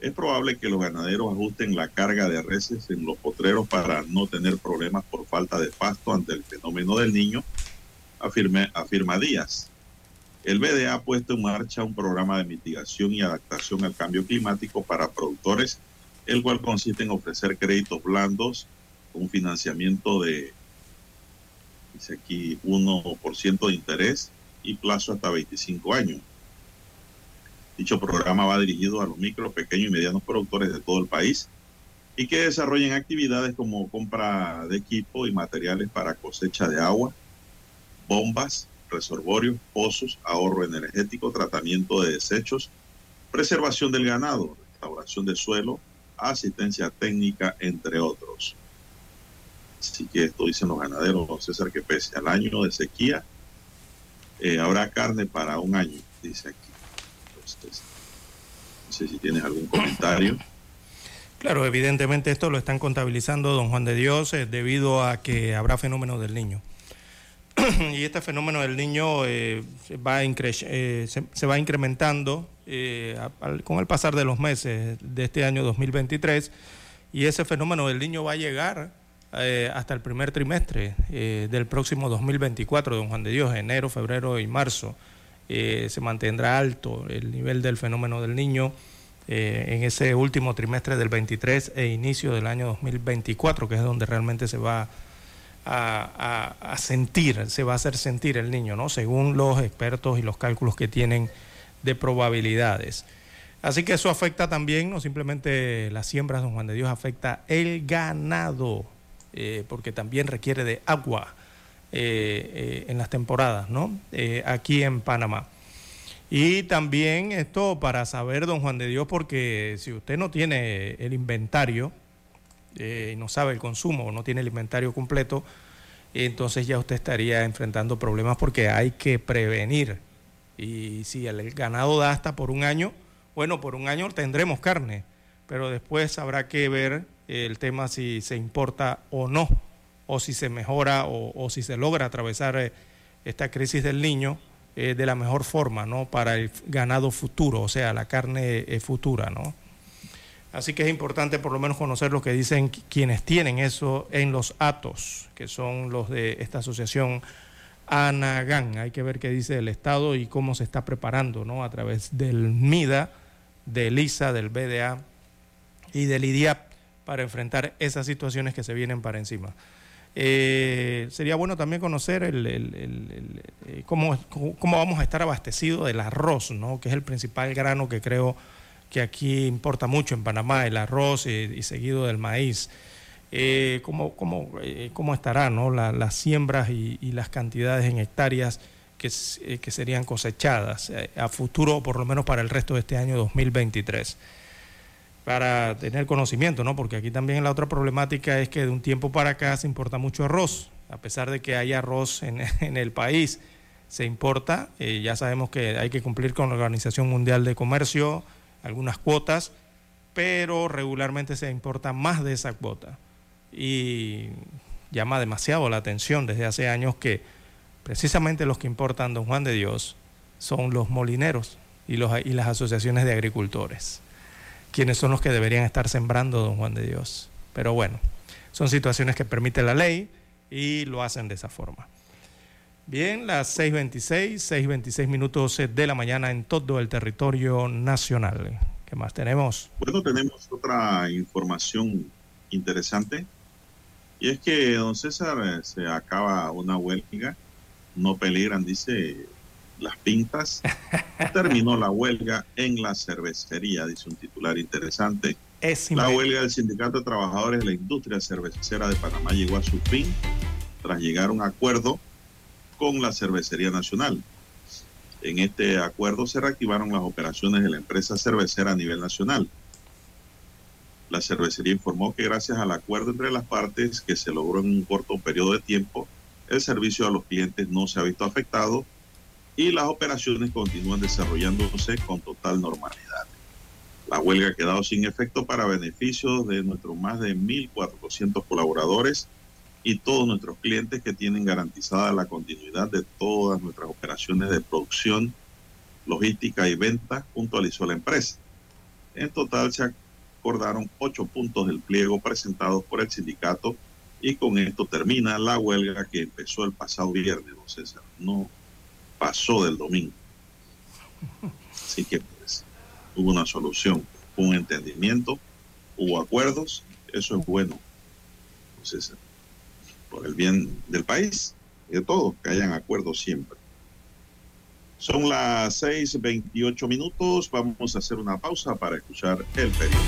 Es probable que los ganaderos ajusten la carga de reses en los potreros para no tener problemas por falta de pasto ante el fenómeno del niño afirma Díaz. El BDA ha puesto en marcha un programa de mitigación y adaptación al cambio climático para productores, el cual consiste en ofrecer créditos blandos con financiamiento de, dice aquí, 1% de interés y plazo hasta 25 años. Dicho programa va dirigido a los micro, pequeños y medianos productores de todo el país y que desarrollen actividades como compra de equipo y materiales para cosecha de agua, bombas, reservorios, pozos, ahorro energético, tratamiento de desechos, preservación del ganado, restauración de suelo, asistencia técnica, entre otros. Así que esto dicen los ganaderos, César, que pese al año de sequía, eh, habrá carne para un año, dice aquí. Entonces, no sé si tienes algún comentario. Claro, evidentemente esto lo están contabilizando don Juan de Dios eh, debido a que habrá fenómeno del niño. y este fenómeno del niño eh, va eh, se, va incrementando con el pasar de los meses de este año 2023 y ese fenómeno del niño va a llegar hasta el primer trimestre del próximo 2024, don Juan de Dios, enero, febrero y marzo. se mantendrá alto el nivel del fenómeno del niño eh, en ese último trimestre del 23 e inicio del año 2024, que es donde realmente se va sentir, se va a hacer sentir el niño, ¿no? Según los expertos y los cálculos que tienen de probabilidades. Así que eso afecta también, no simplemente las siembras, don Juan de Dios, afecta el ganado, eh, porque también requiere de agua eh, en las temporadas, ¿no? aquí en Panamá. Y también esto para saber, don Juan de Dios, porque si usted no tiene el inventario eh, no sabe el consumo, o no tiene el inventario completo, entonces ya usted estaría enfrentando problemas porque hay que prevenir. Y si el ganado da hasta por un año, bueno, por un año tendremos carne, pero después habrá que ver el tema si se importa o no, o si se mejora o, o si se logra atravesar eh, esta crisis del niño eh, de la mejor forma, ¿no? Para el ganado futuro, o sea, la carne eh, futura, ¿no? Así que es importante por lo menos conocer lo que dicen quienes tienen eso en los atos, que son los de esta asociación ANAGAN. Hay que ver qué dice el Estado y cómo se está preparando, ¿no? A través del MIDA, del ISA, del BDA y del IDIAP para enfrentar esas situaciones que se vienen para encima. Eh, sería bueno también conocer el, eh, cómo, cómo, vamos a estar abastecidos del arroz, ¿no? que es el principal grano que creo que aquí importa mucho en Panamá, el arroz y, seguido del maíz. Eh, ¿cómo, cómo, eh, cómo, estará ¿no? las siembras y, las cantidades en hectáreas que, que serían cosechadas a futuro, por lo menos para el resto de este año 2023? para tener conocimiento, ¿no? Porque aquí también la otra problemática es que de un tiempo para acá se importa mucho arroz, a pesar de que hay arroz en, el país, se importa, eh, ya sabemos que hay que cumplir con la Organización Mundial de Comercio, algunas cuotas, pero regularmente se importa más de esa cuota. Y llama demasiado la atención desde hace años que precisamente los que importan, don Juan de Dios, son los molineros y, los, y las asociaciones de agricultores quienes son los que deberían estar sembrando, don Juan de Dios. Pero bueno, son situaciones que permite la ley y lo hacen de esa forma. Bien, las 6.26, 6.26 minutos de la mañana en todo el territorio nacional. ¿Qué más tenemos? Bueno, tenemos otra información interesante. Y es que, don César, eh, se acaba una huelga. No peligran, dice las pintas. Terminó la huelga en la cervecería, dice un titular interesante. la huelga del Sindicato de Trabajadores de la Industria Cervecera de Panamá llegó a su fin tras llegar a un acuerdo con la Cervecería Nacional. En este acuerdo se reactivaron las operaciones de la empresa cervecera a nivel nacional. La cervecería informó que gracias al acuerdo entre las partes que se logró en un corto periodo de tiempo, el servicio a los clientes no se ha visto afectado y las operaciones continúan desarrollándose con total normalidad. La huelga ha quedado sin efecto para beneficio de nuestros más de 1.400 colaboradores y todos nuestros clientes que tienen garantizada la continuidad de todas nuestras operaciones de producción, logística y venta, puntualizó la empresa. En total se acordaron ocho puntos del pliego presentados por el sindicato y con esto termina la huelga que empezó el pasado viernes, don César. No pasó del domingo. Así que pues, hubo una solución, un entendimiento, hubo acuerdos, eso es bueno. Entonces, por el bien del país y de todos, que hayan acuerdos siempre. Son las 6:28 minutos. Vamos a hacer una pausa para escuchar el periódico.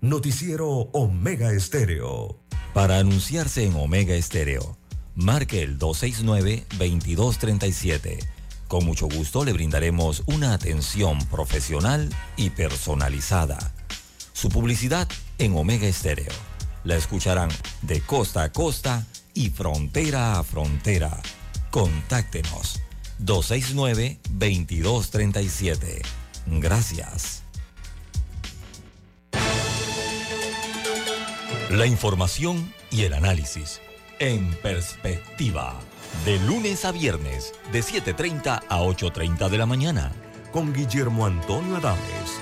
Noticiero Omega Estéreo. Para anunciarse en Omega Estéreo, marque el 269-2237. Con mucho gusto le brindaremos una atención profesional y personalizada. Su publicidad en Omega Estéreo. La escucharán de costa a costa y frontera a frontera. Contáctenos 269-2237. Gracias. La información y el análisis en perspectiva. De lunes a viernes, de 7.30 a 8.30 de la mañana. Con Guillermo Antonio Adames,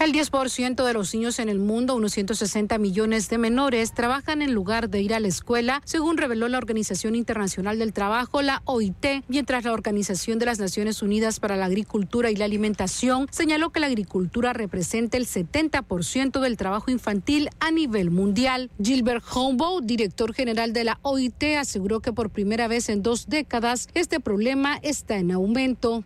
El 10% de los niños en el mundo, unos 160 millones de menores, trabajan en lugar de ir a la escuela, según reveló la Organización Internacional del Trabajo, la OIT, mientras la Organización de las Naciones Unidas para la Agricultura y la Alimentación señaló que la agricultura representa el 70% del trabajo infantil a nivel mundial. Gilbert Hombo, director general de la OIT, aseguró que por primera vez en dos décadas este problema está en aumento.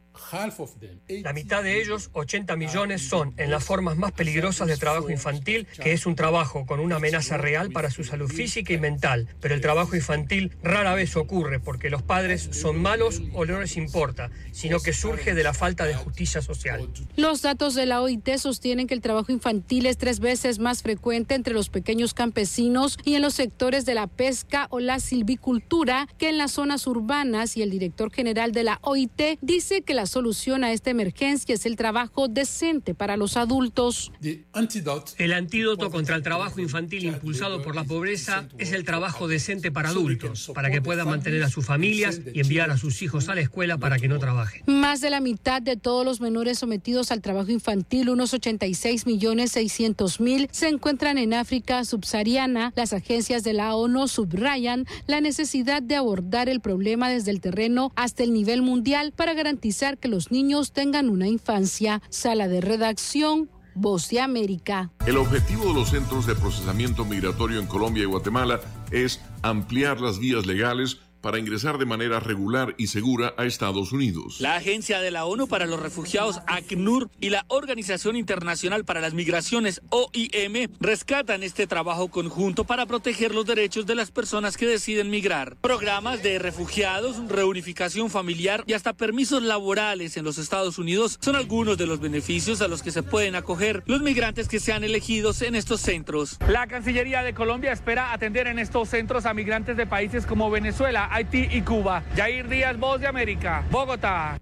La mitad de ellos, 80 millones, son en las formas más peligrosas de trabajo infantil, que es un trabajo con una amenaza real para su salud física y mental. Pero el trabajo infantil rara vez ocurre porque los padres son malos o no les importa, sino que surge de la falta de justicia social. Los datos de la OIT sostienen que el trabajo infantil es tres veces más frecuente entre los pequeños campesinos y en los sectores de la pesca o la silvicultura que en las zonas urbanas y el director general de la OIT dice que la solución a esta emergencia es el trabajo decente para los adultos. El antídoto contra el trabajo infantil impulsado por la pobreza es el trabajo decente para adultos, para que puedan mantener a sus familias y enviar a sus hijos a la escuela para que no trabajen. Más de la mitad de todos los menores sometidos al trabajo infantil, unos 86 millones 600 mil, se encuentran en África subsahariana. Las agencias de la ONU subrayan la necesidad de abordar el problema desde el terreno hasta el nivel mundial para garantizar que los niños tengan una infancia. Sala de redacción, Voz de América. El objetivo de los centros de procesamiento migratorio en Colombia y Guatemala es ampliar las vías legales para ingresar de manera regular y segura a Estados Unidos. La Agencia de la ONU para los Refugiados, ACNUR, y la Organización Internacional para las Migraciones, OIM, rescatan este trabajo conjunto para proteger los derechos de las personas que deciden migrar. Programas de refugiados, reunificación familiar y hasta permisos laborales en los Estados Unidos son algunos de los beneficios a los que se pueden acoger los migrantes que sean elegidos en estos centros. La Cancillería de Colombia espera atender en estos centros a migrantes de países como Venezuela, Haití y Cuba. Jair Díaz, Voz de América, Bogotá.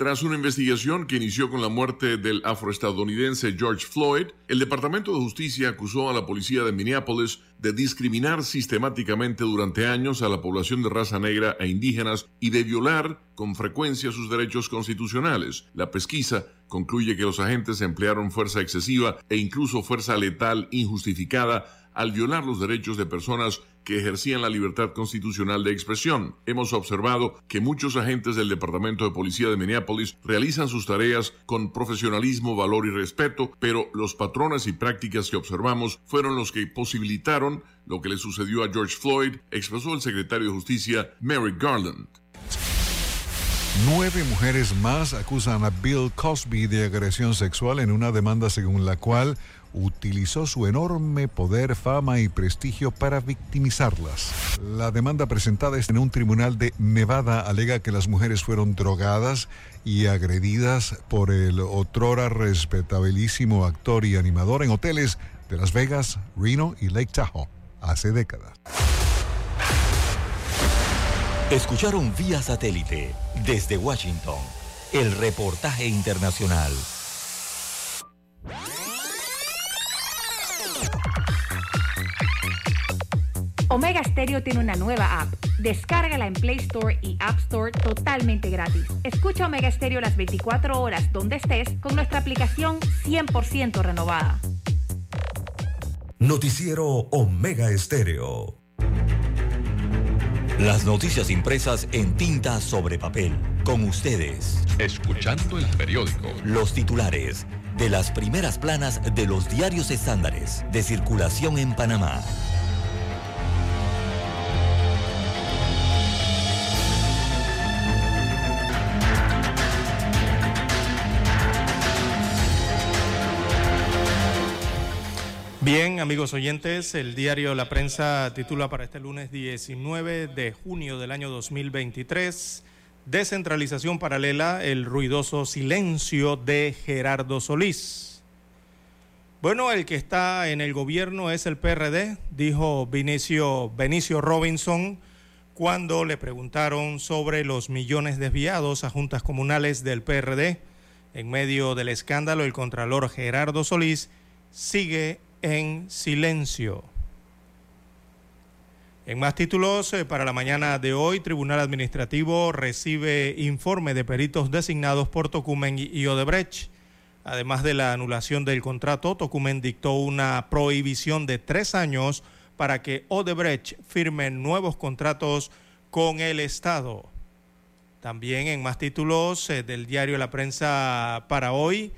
Tras una investigación que inició con la muerte del afroestadounidense George Floyd, el Departamento de Justicia acusó a la policía de Minneapolis de discriminar sistemáticamente durante años a la población de raza negra e indígenas y de violar con frecuencia sus derechos constitucionales. La pesquisa concluye que los agentes emplearon fuerza excesiva e incluso fuerza letal injustificada al violar los derechos de personas que ejercían la libertad constitucional de expresión. Hemos observado que muchos agentes del Departamento de Policía de Minneapolis realizan sus tareas con profesionalismo, valor y respeto, pero los patrones y prácticas que observamos fueron los que posibilitaron lo que le sucedió a George Floyd, expresó el secretario de Justicia Merrick Garland. Nueve mujeres más acusan a Bill Cosby de agresión sexual en una demanda según la cual utilizó su enorme poder, fama y prestigio para victimizarlas. La demanda presentada en un tribunal de Nevada alega que las mujeres fueron drogadas y agredidas por el otrora respetabilísimo actor y animador en hoteles de Las Vegas, Reno y Lake Tahoe hace décadas. Escucharon vía satélite desde Washington el reportaje internacional. Omega Stereo tiene una nueva app. Descárgala en Play Store y App Store totalmente gratis. Escucha Omega Stereo las 24 horas donde estés con nuestra aplicación 100% renovada. Noticiero Omega Estéreo. Las noticias impresas en tinta sobre papel. Con ustedes. Escuchando el periódico. Los titulares de las primeras planas de los diarios estándares de circulación en Panamá. Bien, amigos oyentes, el diario La Prensa titula para este lunes 19 de junio del año 2023, Descentralización paralela, el ruidoso silencio de Gerardo Solís. Bueno, el que está en el gobierno es el PRD, dijo Vinicio, Benicio Robinson cuando le preguntaron sobre los millones desviados a juntas comunales del PRD. En medio del escándalo, el contralor Gerardo Solís sigue en silencio. En más títulos, eh, para la mañana de hoy, Tribunal Administrativo recibe informe de peritos designados por Tocumen y Odebrecht. Además de la anulación del contrato, Tocumen dictó una prohibición de tres años para que Odebrecht firme nuevos contratos con el Estado. También en más títulos eh, del diario La Prensa para hoy,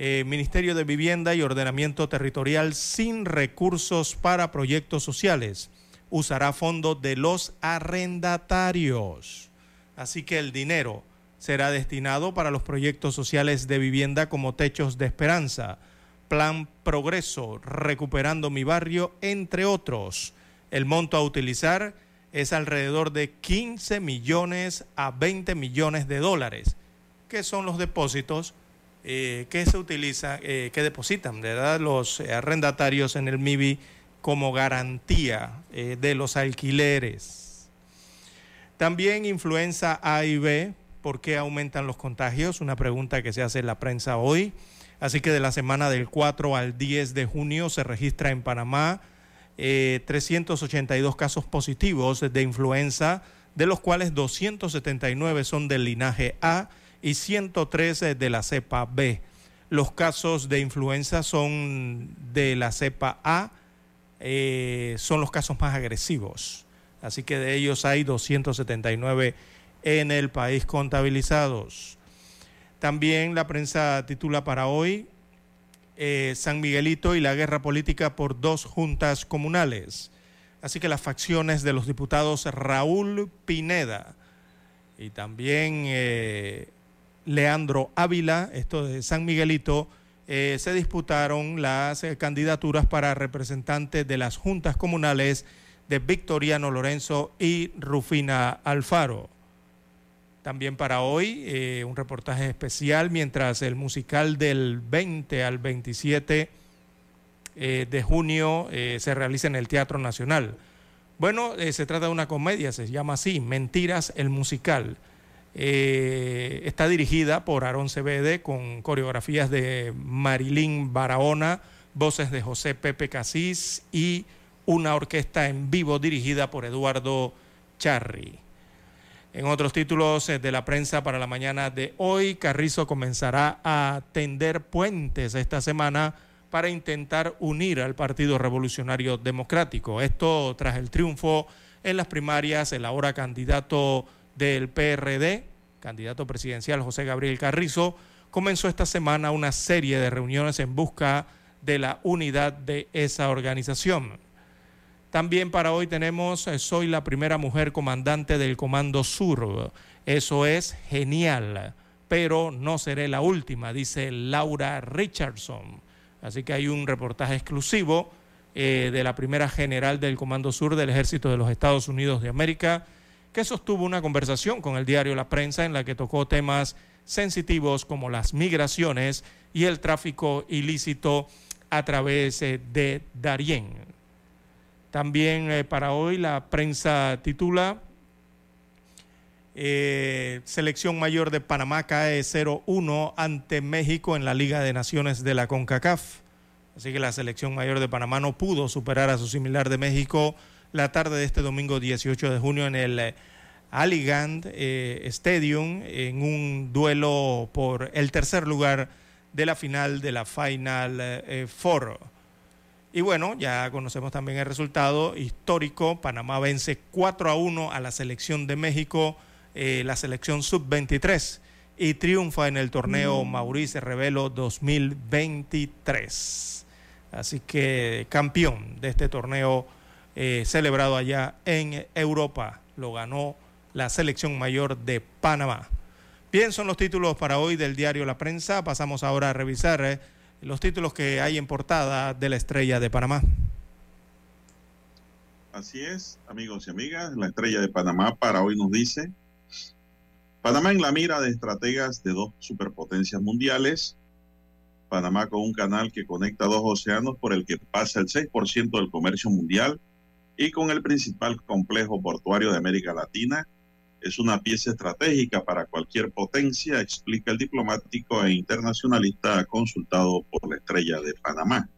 eh, Ministerio de Vivienda y Ordenamiento Territorial sin recursos para proyectos sociales. Usará fondos de los arrendatarios. Así que el dinero será destinado para los proyectos sociales de vivienda como Techos de Esperanza, Plan Progreso, Recuperando mi Barrio, entre otros. El monto a utilizar es alrededor de 15 millones a 20 millones de dólares, que son los depósitos eh, que se utiliza, eh, que depositan ¿verdad? los eh, arrendatarios en el MIBI como garantía eh, de los alquileres. También influenza A y B, ¿por qué aumentan los contagios? Una pregunta que se hace en la prensa hoy. Así que de la semana del 4 al 10 de junio se registra en Panamá eh, 382 casos positivos de influenza, de los cuales 279 son del linaje A y 113 de la cepa B. Los casos de influenza son de la cepa A, eh, son los casos más agresivos. Así que de ellos hay 279 en el país contabilizados. También la prensa titula para hoy eh, San Miguelito y la guerra política por dos juntas comunales. Así que las facciones de los diputados Raúl Pineda y también eh, Leandro Ávila, esto de San Miguelito, eh, se disputaron las eh, candidaturas para representantes de las juntas comunales de Victoriano Lorenzo y Rufina Alfaro. También para hoy eh, un reportaje especial mientras el musical del 20 al 27 eh, de junio se realiza en el Teatro Nacional. Bueno, se trata de una comedia, se llama así, Mentiras el musical. Eh, está dirigida por Aarón Cebede con coreografías de Marilyn Barahona, voces de José Pepe Casís y una orquesta en vivo dirigida por Eduardo Charri. En otros títulos eh, de la prensa para la mañana de hoy, Carrizo comenzará a tender puentes esta semana para intentar unir al Partido Revolucionario Democrático. Esto tras el triunfo en las primarias, el ahora candidato del PRD, candidato presidencial José Gabriel Carrizo, comenzó esta semana una serie de reuniones en busca de la unidad de esa organización. También para hoy tenemos, eh, soy la primera mujer comandante del Comando Sur. Eso es genial, pero no seré la última, dice Laura Richardson. Así que hay un reportaje exclusivo eh, de la primera general del Comando Sur del Ejército de los Estados Unidos de América, que sostuvo una conversación con el diario La Prensa en la que tocó temas sensitivos como las migraciones y el tráfico ilícito a través eh, de Darién. También eh, para hoy la prensa titula eh, Selección Mayor de Panamá cae 0-1 ante México en la Liga de Naciones de la CONCACAF. Así que la Selección Mayor de Panamá no pudo superar a su similar de México la tarde de este domingo 18 de junio en el eh, Alligand eh, Stadium en un duelo por el tercer lugar de la final de la Final eh, Four. Y bueno, ya conocemos también el resultado histórico. Panamá vence 4 a 1 a la selección de México, eh, la selección sub-23, y triunfa en el torneo Maurice Revelo 2023. Así que campeón de este torneo eh, celebrado allá en Europa. Lo ganó la selección mayor de Panamá. Bien, son los títulos para hoy del diario La Prensa. Pasamos ahora a revisar eh, los títulos que hay en portada de la Estrella de Panamá. Así es, amigos y amigas, la Estrella de Panamá para hoy nos dice, Panamá en la mira de estrategas de dos superpotencias mundiales, Panamá con un canal que conecta dos océanos por el que pasa el 6% del comercio mundial y con el principal complejo portuario de América Latina, es una pieza estratégica para cualquier potencia, explica el diplomático e internacionalista consultado por la estrella de Panamá.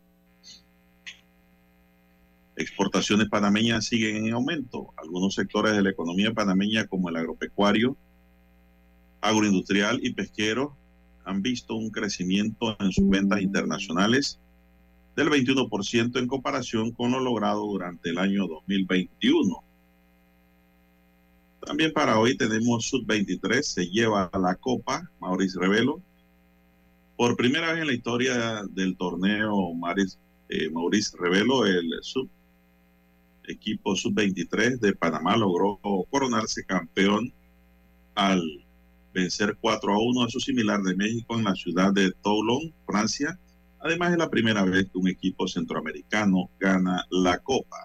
Exportaciones panameñas siguen en aumento. Algunos sectores de la economía panameña, como el agropecuario, agroindustrial y pesquero, han visto un crecimiento en sus ventas internacionales del 21% en comparación con lo logrado durante el año 2021. También para hoy tenemos Sub-23, se lleva la Copa Maurice Revelo. Por primera vez en la historia del torneo Maurice, eh, Maurice Revelo, el sub equipo Sub-23 de Panamá logró coronarse campeón al vencer 4 a 1 a su similar de México en la ciudad de Toulon, Francia. Además, es la primera vez que un equipo centroamericano gana la Copa.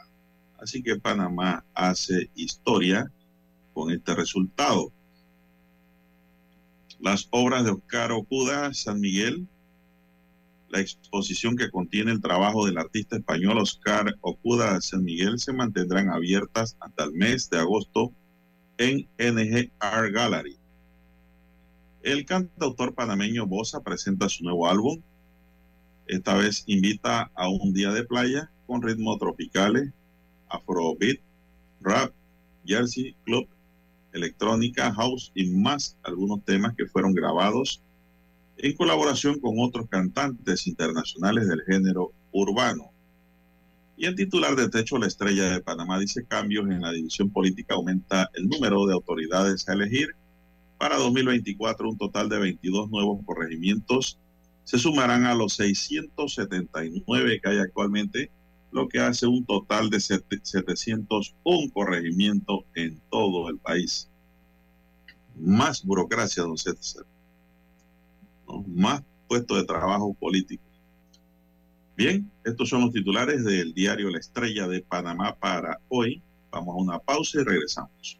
Así que Panamá hace historia con este resultado. Las obras de Oscar Okuda, San Miguel, la exposición que contiene el trabajo del artista español Oscar Okuda San Miguel se mantendrán abiertas hasta el mes de agosto en NG Art Gallery. El cantautor panameño Bosa presenta su nuevo álbum. Esta vez invita a un día de playa con ritmos tropicales, afrobeat, rap, jersey, club electrónica, house y más algunos temas que fueron grabados en colaboración con otros cantantes internacionales del género urbano. Y el titular de Techo La Estrella de Panamá dice cambios en la división política aumenta el número de autoridades a elegir. Para 2024 un total de 22 nuevos corregimientos se sumarán a los 679 que hay actualmente lo que hace un total de 701 corregimientos en todo el país. Más burocracia, don César. Más puestos de trabajo político. Bien, estos son los titulares del diario La Estrella de Panamá para hoy. Vamos a una pausa y regresamos.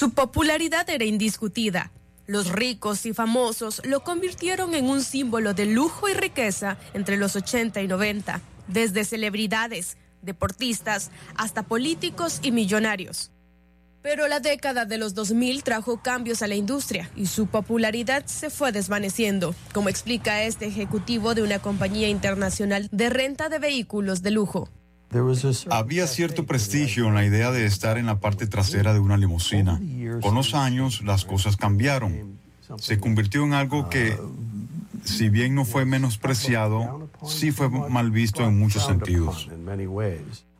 Su popularidad era indiscutida. Los ricos y famosos lo convirtieron en un símbolo de lujo y riqueza entre los 80 y 90, desde celebridades, deportistas, hasta políticos y millonarios. Pero la década de los 2000 trajo cambios a la industria y su popularidad se fue desvaneciendo, como explica este ejecutivo de una compañía internacional de renta de vehículos de lujo. Había cierto prestigio en la idea de estar en la parte trasera de una limusina. Con los años las cosas cambiaron. Se convirtió en algo que, si bien no fue menospreciado, sí fue mal visto en muchos sentidos.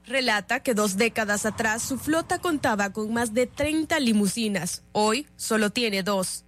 Relata que dos décadas atrás su flota contaba con más de 30 limusinas. Hoy solo tiene dos.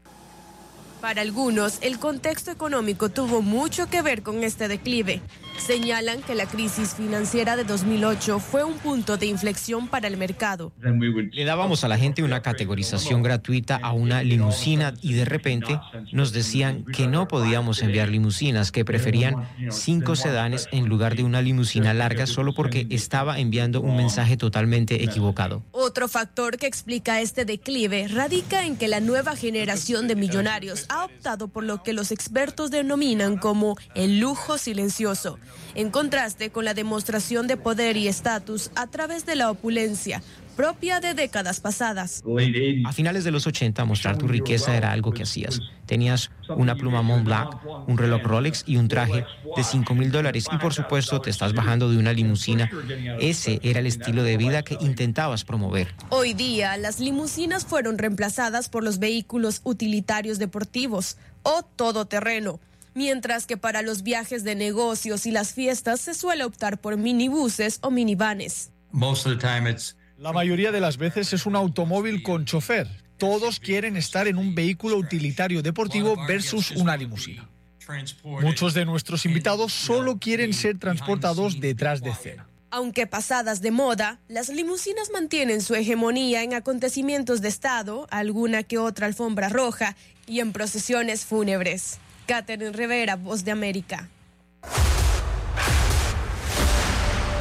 Para algunos, el contexto económico tuvo mucho que ver con este declive. Señalan que la crisis financiera de 2008 fue un punto de inflexión para el mercado. Le dábamos a la gente una categorización gratuita a una limusina y de repente nos decían que no podíamos enviar limusinas, que preferían cinco sedanes en lugar de una limusina larga solo porque estaba enviando un mensaje totalmente equivocado. Otro factor que explica este declive radica en que la nueva generación de millonarios ha optado por lo que los expertos denominan como el lujo silencioso en contraste con la demostración de poder y estatus a través de la opulencia propia de décadas pasadas. A finales de los 80, mostrar tu riqueza era algo que hacías. Tenías una pluma Montblanc, un reloj Rolex y un traje de 5 mil dólares. Y por supuesto, te estás bajando de una limusina. Ese era el estilo de vida que intentabas promover. Hoy día, las limusinas fueron reemplazadas por los vehículos utilitarios deportivos o todoterreno mientras que para los viajes de negocios y las fiestas se suele optar por minibuses o minivanes. La mayoría de las veces es un automóvil con chofer. Todos quieren estar en un vehículo utilitario deportivo versus una limusina. Muchos de nuestros invitados solo quieren ser transportados detrás de escena. Aunque pasadas de moda, las limusinas mantienen su hegemonía en acontecimientos de Estado, alguna que otra alfombra roja y en procesiones fúnebres. Catherine Rivera, Voz de América.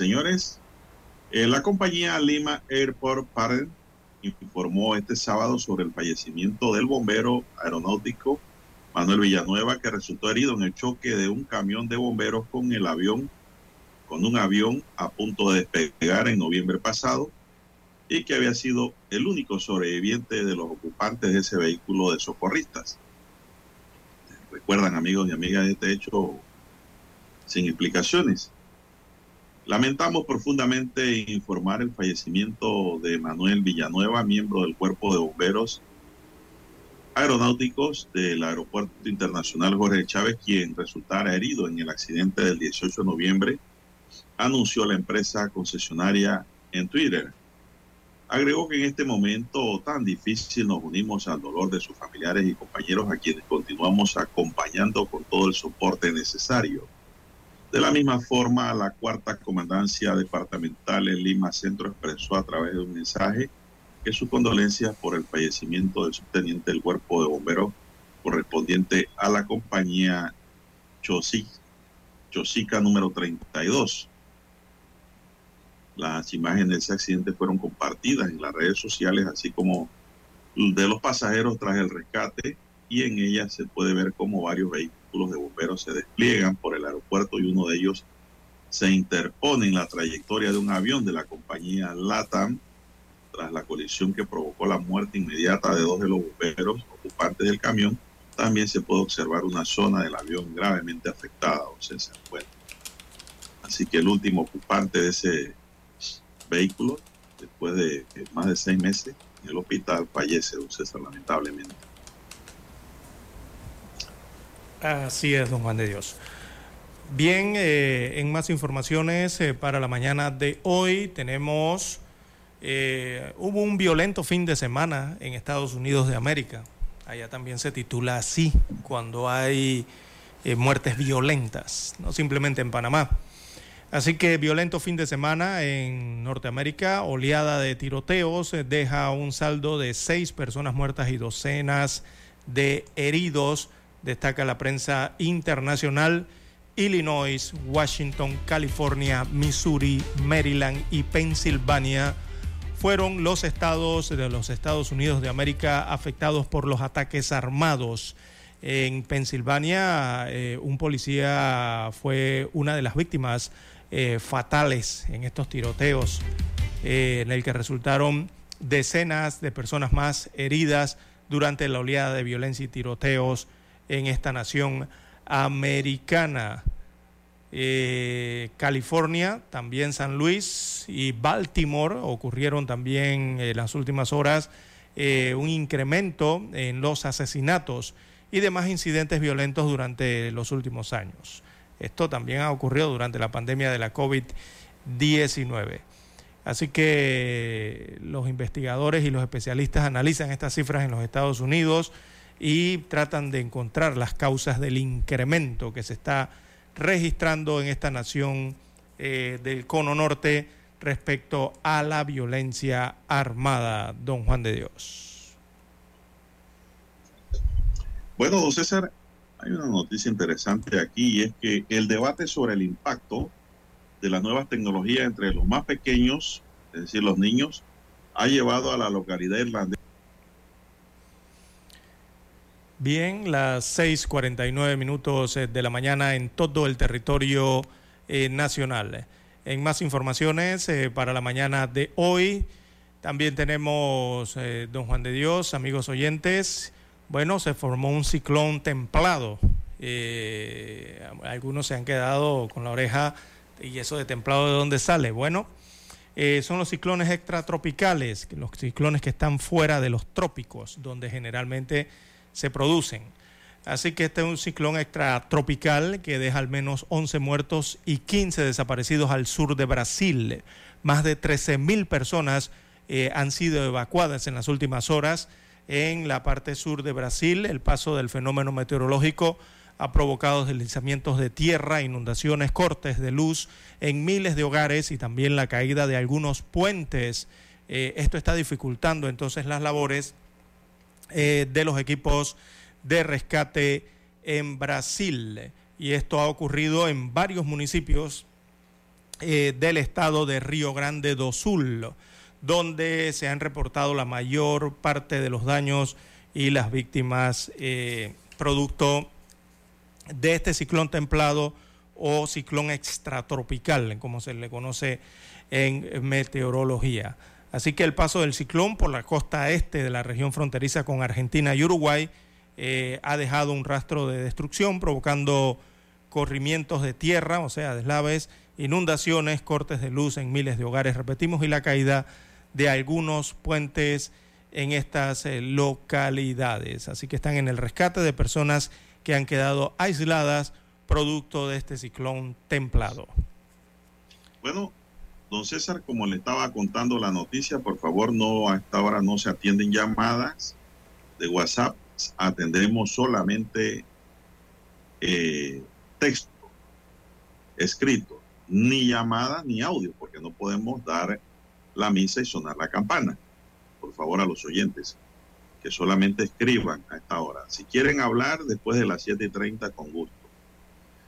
Señores, eh, la compañía Lima Airport Partners informó este sábado sobre el fallecimiento del bombero aeronáutico Manuel Villanueva, que resultó herido en el choque de un camión de bomberos con el avión, con un avión a punto de despegar en noviembre pasado y que había sido el único sobreviviente de los ocupantes de ese vehículo de socorristas. Recuerdan, amigos y amigas, este hecho sin explicaciones. Lamentamos profundamente informar el fallecimiento de Manuel Villanueva, miembro del Cuerpo de Bomberos Aeronáuticos del Aeropuerto Internacional Jorge Chávez, quien resultara herido en el accidente del 18 de noviembre, anunció la empresa concesionaria en Twitter. Agregó que en este momento tan difícil nos unimos al dolor de sus familiares y compañeros a quienes continuamos acompañando con todo el soporte necesario. De la misma forma, la cuarta comandancia departamental en Lima Centro expresó a través de un mensaje que sus condolencias por el fallecimiento del subteniente del cuerpo de bomberos correspondiente a la compañía Chosica número 32. Las imágenes de ese accidente fueron compartidas en las redes sociales, así como de los pasajeros tras el rescate, y en ellas se puede ver cómo varios vehículos de bomberos se despliegan por el aeropuerto y uno de ellos se interpone en la trayectoria de un avión de la compañía LATAM tras la colisión que provocó la muerte inmediata de dos de los bomberos ocupantes del camión. También se puede observar una zona del avión gravemente afectada, o sea, se Así que el último ocupante de ese vehículo, después de más de seis meses en el hospital, fallece, don César, lamentablemente. Así es, don Juan de Dios. Bien, eh, en más informaciones eh, para la mañana de hoy tenemos, eh, hubo un violento fin de semana en Estados Unidos de América. Allá también se titula así, cuando hay muertes violentas, no simplemente en Panamá. Así que violento fin de semana en Norteamérica, oleada de tiroteos, deja un saldo de seis personas muertas y docenas de heridos destaca la prensa internacional. Illinois, Washington, California, Missouri, Maryland y Pensilvania fueron los estados de los Estados Unidos de América afectados por los ataques armados. En Pensilvania, eh, un policía fue una de las víctimas eh, fatales en estos tiroteos, eh, en el que resultaron decenas de personas más heridas durante la oleada de violencia y tiroteos en esta nación americana. California, también San Luis y Baltimore ocurrieron también en las últimas horas un incremento en los asesinatos y demás incidentes violentos durante los últimos años. Esto también ha ocurrido durante la pandemia de la COVID-19. Así que los investigadores y los especialistas analizan estas cifras en los Estados Unidos y tratan de encontrar las causas del incremento que se está registrando en esta nación eh, del cono norte respecto a la violencia armada, don Juan de Dios. Bueno, don César, hay una noticia interesante aquí y es que el debate sobre el impacto de las nuevas tecnologías entre los más pequeños, es decir, los niños, ha llevado a la localidad irlandesa. Bien, las 6:49 minutos eh, de la mañana en todo el territorio eh, nacional. En más informaciones eh, para la mañana de hoy, también tenemos, don Juan de Dios, amigos oyentes, bueno, se formó un ciclón templado. Algunos se han quedado con la oreja y eso de templado de dónde sale. Bueno, son los ciclones extratropicales, los ciclones que están fuera de los trópicos, donde generalmente se producen. Así que este es un ciclón extratropical que deja al menos 11 muertos y 15 desaparecidos al sur de Brasil. Más de 13 mil personas eh, han sido evacuadas en las últimas horas en la parte sur de Brasil. El paso del fenómeno meteorológico ha provocado deslizamientos de tierra, inundaciones, cortes de luz en miles de hogares y también la caída de algunos puentes. Eh, esto está dificultando entonces las labores eh, de los equipos de rescate en Brasil. Y esto ha ocurrido en varios municipios eh, del estado de Río Grande do Sul donde se han reportado la mayor parte de los daños y las víctimas eh, producto de este ciclón templado o ciclón extratropical, como se le conoce en meteorología. Así que el paso del ciclón por la costa este de la región fronteriza con Argentina y Uruguay eh, ha dejado un rastro de destrucción, provocando corrimientos de tierra, o sea, deslaves, inundaciones, cortes de luz en miles de hogares, repetimos, y la caída de algunos puentes en estas eh, localidades. Así que están en el rescate de personas que han quedado aisladas producto de este ciclón templado. Bueno, don César, como le estaba contando la noticia, por favor, no a esta hora no se atienden llamadas de WhatsApp, atendemos solamente eh, texto escrito, ni llamada ni audio, porque no podemos dar la misa y sonar la campana. Por favor, a los oyentes que solamente escriban a esta hora. Si quieren hablar después de las 7:30, con gusto.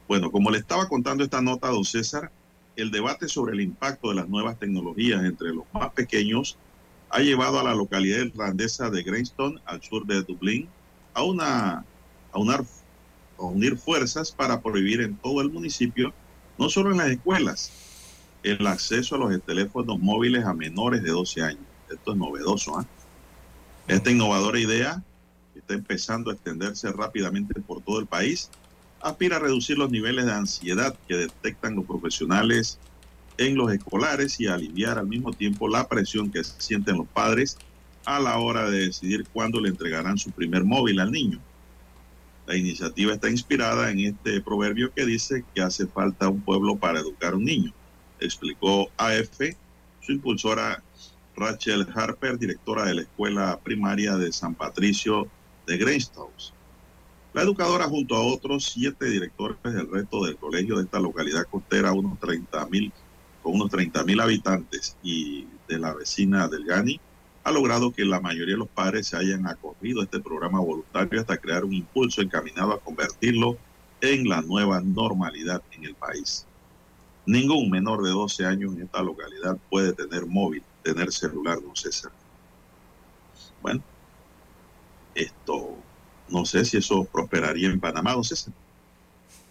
Bueno, como le estaba contando esta nota, don César, el debate sobre el impacto de las nuevas tecnologías entre los más pequeños ha llevado a la localidad irlandesa de Greystown, al sur de Dublín, a, una, a, unir fuerzas para prohibir en todo el municipio, no solo en las escuelas, el acceso a los teléfonos móviles a menores de 12 años. Esto es novedoso. ¿ah? Esta innovadora idea, está empezando a extenderse rápidamente por todo el país, aspira a reducir los niveles de ansiedad que detectan los profesionales en los escolares y a aliviar al mismo tiempo la presión que sienten los padres a la hora de decidir cuándo le entregarán su primer móvil al niño. La iniciativa está inspirada en este proverbio que dice que hace falta un pueblo para educar a un niño explicó AF, su impulsora Rachel Harper, directora de la Escuela Primaria de San Patricio de Greystown. La educadora, junto a otros siete directores del resto del colegio de esta localidad costera, unos 30 mil, con unos 30 mil habitantes y de la vecina del Gani, ha logrado que la mayoría de los padres se hayan acogido a este programa voluntario hasta crear un impulso encaminado a convertirlo en la nueva normalidad en el país. Ningún menor de 12 años en esta localidad puede tener móvil tener celular, don César. Bueno, esto, no sé si eso prosperaría en Panamá, don César.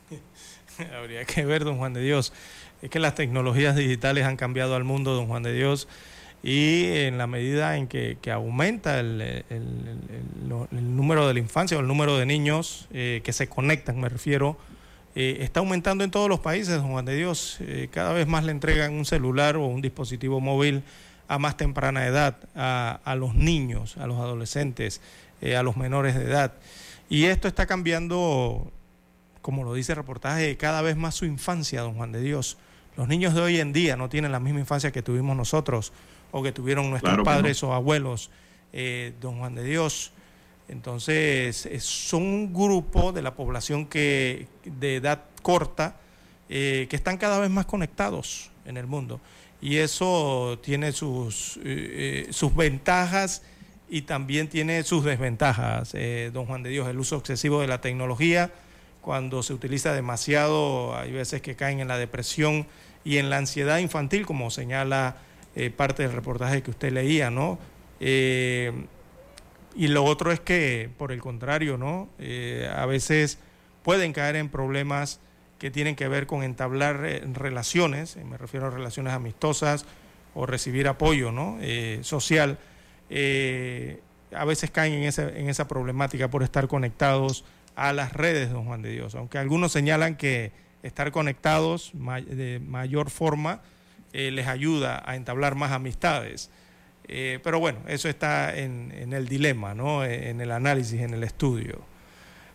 Habría que ver, don Juan de Dios. Es que las tecnologías digitales han cambiado al mundo, don Juan de Dios, y en la medida en que, aumenta el, número de la infancia o el número de niños eh, que se conectan, me refiero, eh, está aumentando en todos los países, don Juan de Dios. Eh, cada vez más le entregan un celular o un dispositivo móvil a más temprana edad, a, a los niños, a los adolescentes, a los menores de edad. Y esto está cambiando, como lo dice el reportaje, cada vez más su infancia, don Juan de Dios. Los niños de hoy en día no tienen la misma infancia que tuvimos nosotros o que tuvieron nuestros padres o abuelos, eh, don Juan de Dios. Entonces, son un grupo de la población que de edad corta eh, que están cada vez más conectados en el mundo. Y eso tiene sus, eh, sus ventajas y también tiene sus desventajas, don Juan de Dios, el uso excesivo de la tecnología, cuando se utiliza demasiado, hay veces que caen en la depresión y en la ansiedad infantil, como señala eh, parte del reportaje que usted leía, ¿no? Eh, y lo otro es que, por el contrario, ¿no? Eh, a veces pueden caer en problemas que tienen que ver con entablar relaciones, me refiero a relaciones amistosas o recibir apoyo ¿no? social. A veces caen en, en esa problemática por estar conectados a las redes, don Juan de Dios, aunque algunos señalan que estar conectados de mayor forma eh, les ayuda a entablar más amistades. Eh, pero bueno, eso está en, el dilema, ¿no? en el análisis, en el estudio.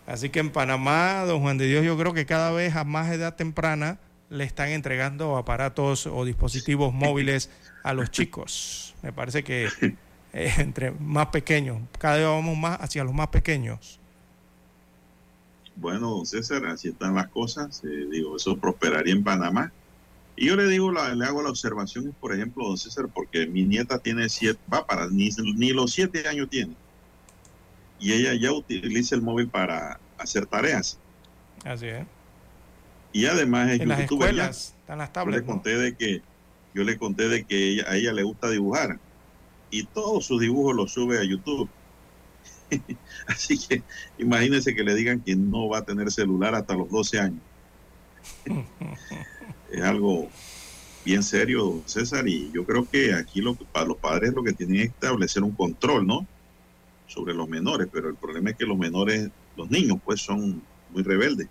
Así que en Panamá, don Juan de Dios, yo creo que cada vez a más edad temprana le están entregando aparatos o dispositivos móviles a los chicos. Me parece que eh, entre más pequeños, cada vez vamos más hacia los más pequeños. Bueno, César, así están las cosas. digo, eso prosperaría en Panamá. Y yo le digo, le hago la observación, por ejemplo, don César, porque mi nieta tiene siete, va para, ni, ni los siete años tiene. Y ella ya utiliza el móvil para hacer tareas. Así es. Y además es en las escuelas, están las tablets. Yo le conté de que, yo le conté de que a ella le gusta dibujar. Y todos sus dibujos los sube a YouTube. Así que imagínense que le digan que no va a tener celular hasta los 12 años. es algo bien serio, César, y yo creo que aquí lo, para los padres lo que tienen es establecer un control, ¿no? Sobre los menores, pero el problema es que los menores, los niños, pues son muy rebeldes.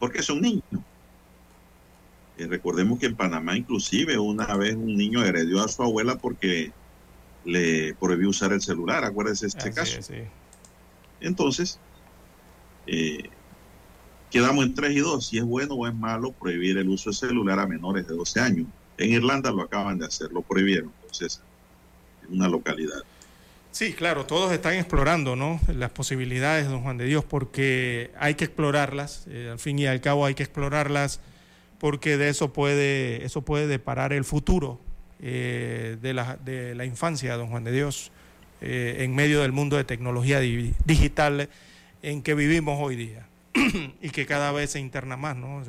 Porque son niños. Eh, recordemos que en Panamá inclusive una vez un niño heredó a su abuela porque le prohibió usar el celular, acuérdese este caso. Entonces, eh, quedamos en 3 y 2, si es bueno o es malo prohibir el uso de celular a menores de 12 años. En Irlanda lo acaban de hacer, lo prohibieron, entonces, en una localidad. Sí, claro, todos están explorando ¿no? las posibilidades, don Juan de Dios, porque hay que explorarlas, eh, al fin y al cabo hay que explorarlas, porque de eso puede, eso puede deparar el futuro eh, de, la, de la infancia, don Juan de Dios, eh, en medio del mundo de tecnología digital en que vivimos hoy día. y que cada vez se interna más, ¿no?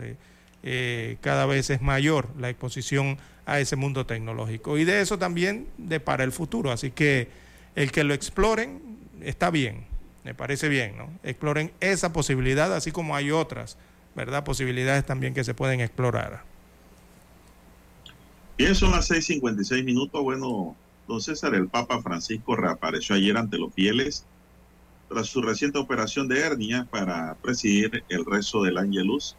Eh, cada vez es mayor la exposición a ese mundo tecnológico. Y de eso también de para el futuro. Así que el que lo exploren está bien, me parece bien, ¿no? Exploren esa posibilidad, así como hay otras, ¿verdad? Posibilidades también que se pueden explorar. Bien, son las 6:56 minutos. Bueno, don César, el Papa Francisco reapareció ayer ante los fieles tras su reciente operación de hernia para presidir el rezo del Ángelus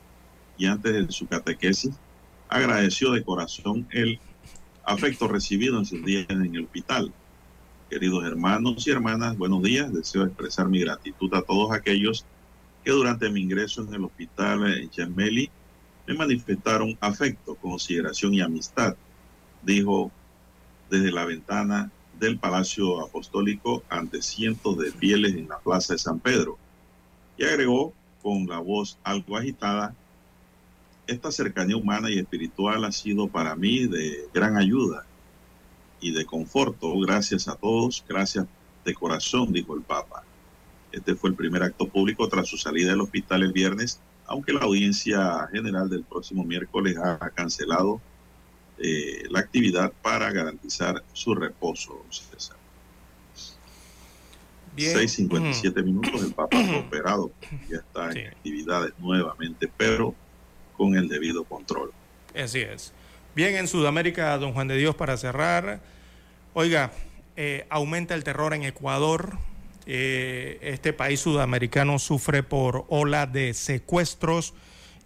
y antes de su catequesis, agradeció de corazón el afecto recibido en sus días en el hospital. Queridos hermanos y hermanas, buenos días. Deseo expresar mi gratitud a todos aquellos que durante mi ingreso en el hospital en Gemelli me manifestaron afecto, consideración y amistad, dijo desde la ventana del Palacio Apostólico ante cientos de fieles en la Plaza de San Pedro. Y agregó con la voz algo agitada, esta cercanía humana y espiritual ha sido para mí de gran ayuda y de conforto. Gracias a todos, gracias de corazón, dijo el Papa. Este fue el primer acto público tras su salida del hospital el viernes, aunque la audiencia general del próximo miércoles ha cancelado eh, la actividad para garantizar su reposo. César. 6.57 minutos, el Papa fue operado, ya está en actividades nuevamente, pero con el debido control. Así es. Bien, en Sudamérica, don Juan de Dios, para cerrar, oiga, eh, aumenta el terror en Ecuador. Eh, este país sudamericano sufre por ola de secuestros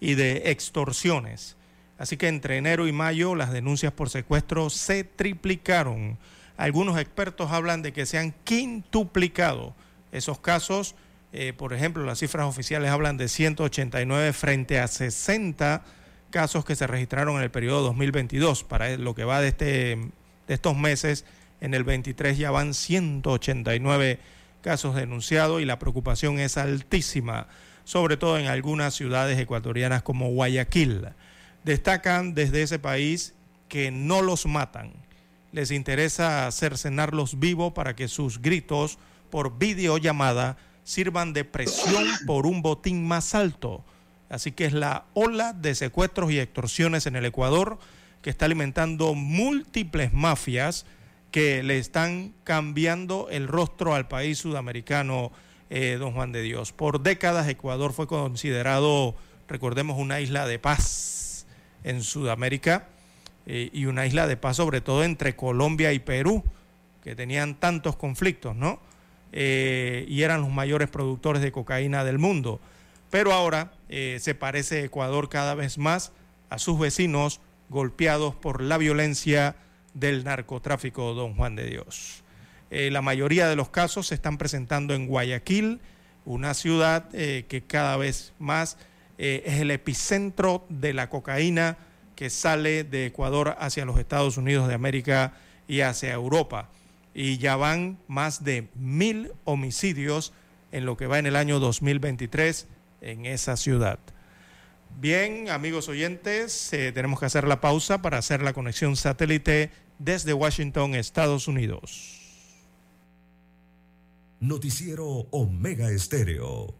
y de extorsiones. Así que entre enero y mayo las denuncias por secuestro se triplicaron. Algunos expertos hablan de que se han quintuplicado esos casos. Eh, por ejemplo, las cifras oficiales hablan de 189 frente a 60 casos que se registraron en el periodo 2022. Para lo que va de, este, de estos meses, en el 23 ya van 189 casos denunciados y la preocupación es altísima, sobre todo en algunas ciudades ecuatorianas como Guayaquil. Destacan desde ese país que no los matan. Les interesa cercenarlos vivos para que sus gritos por videollamada sirvan de presión por un botín más alto. Así que es la ola de secuestros y extorsiones en el Ecuador que está alimentando múltiples mafias que le están cambiando el rostro al país sudamericano, eh, don Juan de Dios. Por décadas Ecuador fue considerado, recordemos, una isla de paz en Sudamérica eh, y una isla de paz sobre todo entre Colombia y Perú, que tenían tantos conflictos, ¿no? Eh, y eran los mayores productores de cocaína del mundo. Pero ahora se parece Ecuador cada vez más a sus vecinos golpeados por la violencia del narcotráfico, don Juan de Dios. Eh, la mayoría de los casos se están presentando en Guayaquil, una ciudad eh, que cada vez más eh, es el epicentro de la cocaína que sale de Ecuador hacia los Estados Unidos de América y hacia Europa. Y ya van más de mil homicidios en lo que va en el año 2023 en esa ciudad. Bien, amigos oyentes, eh, tenemos que hacer la pausa para hacer la conexión satélite desde Washington, Estados Unidos. Noticiero Omega Estéreo.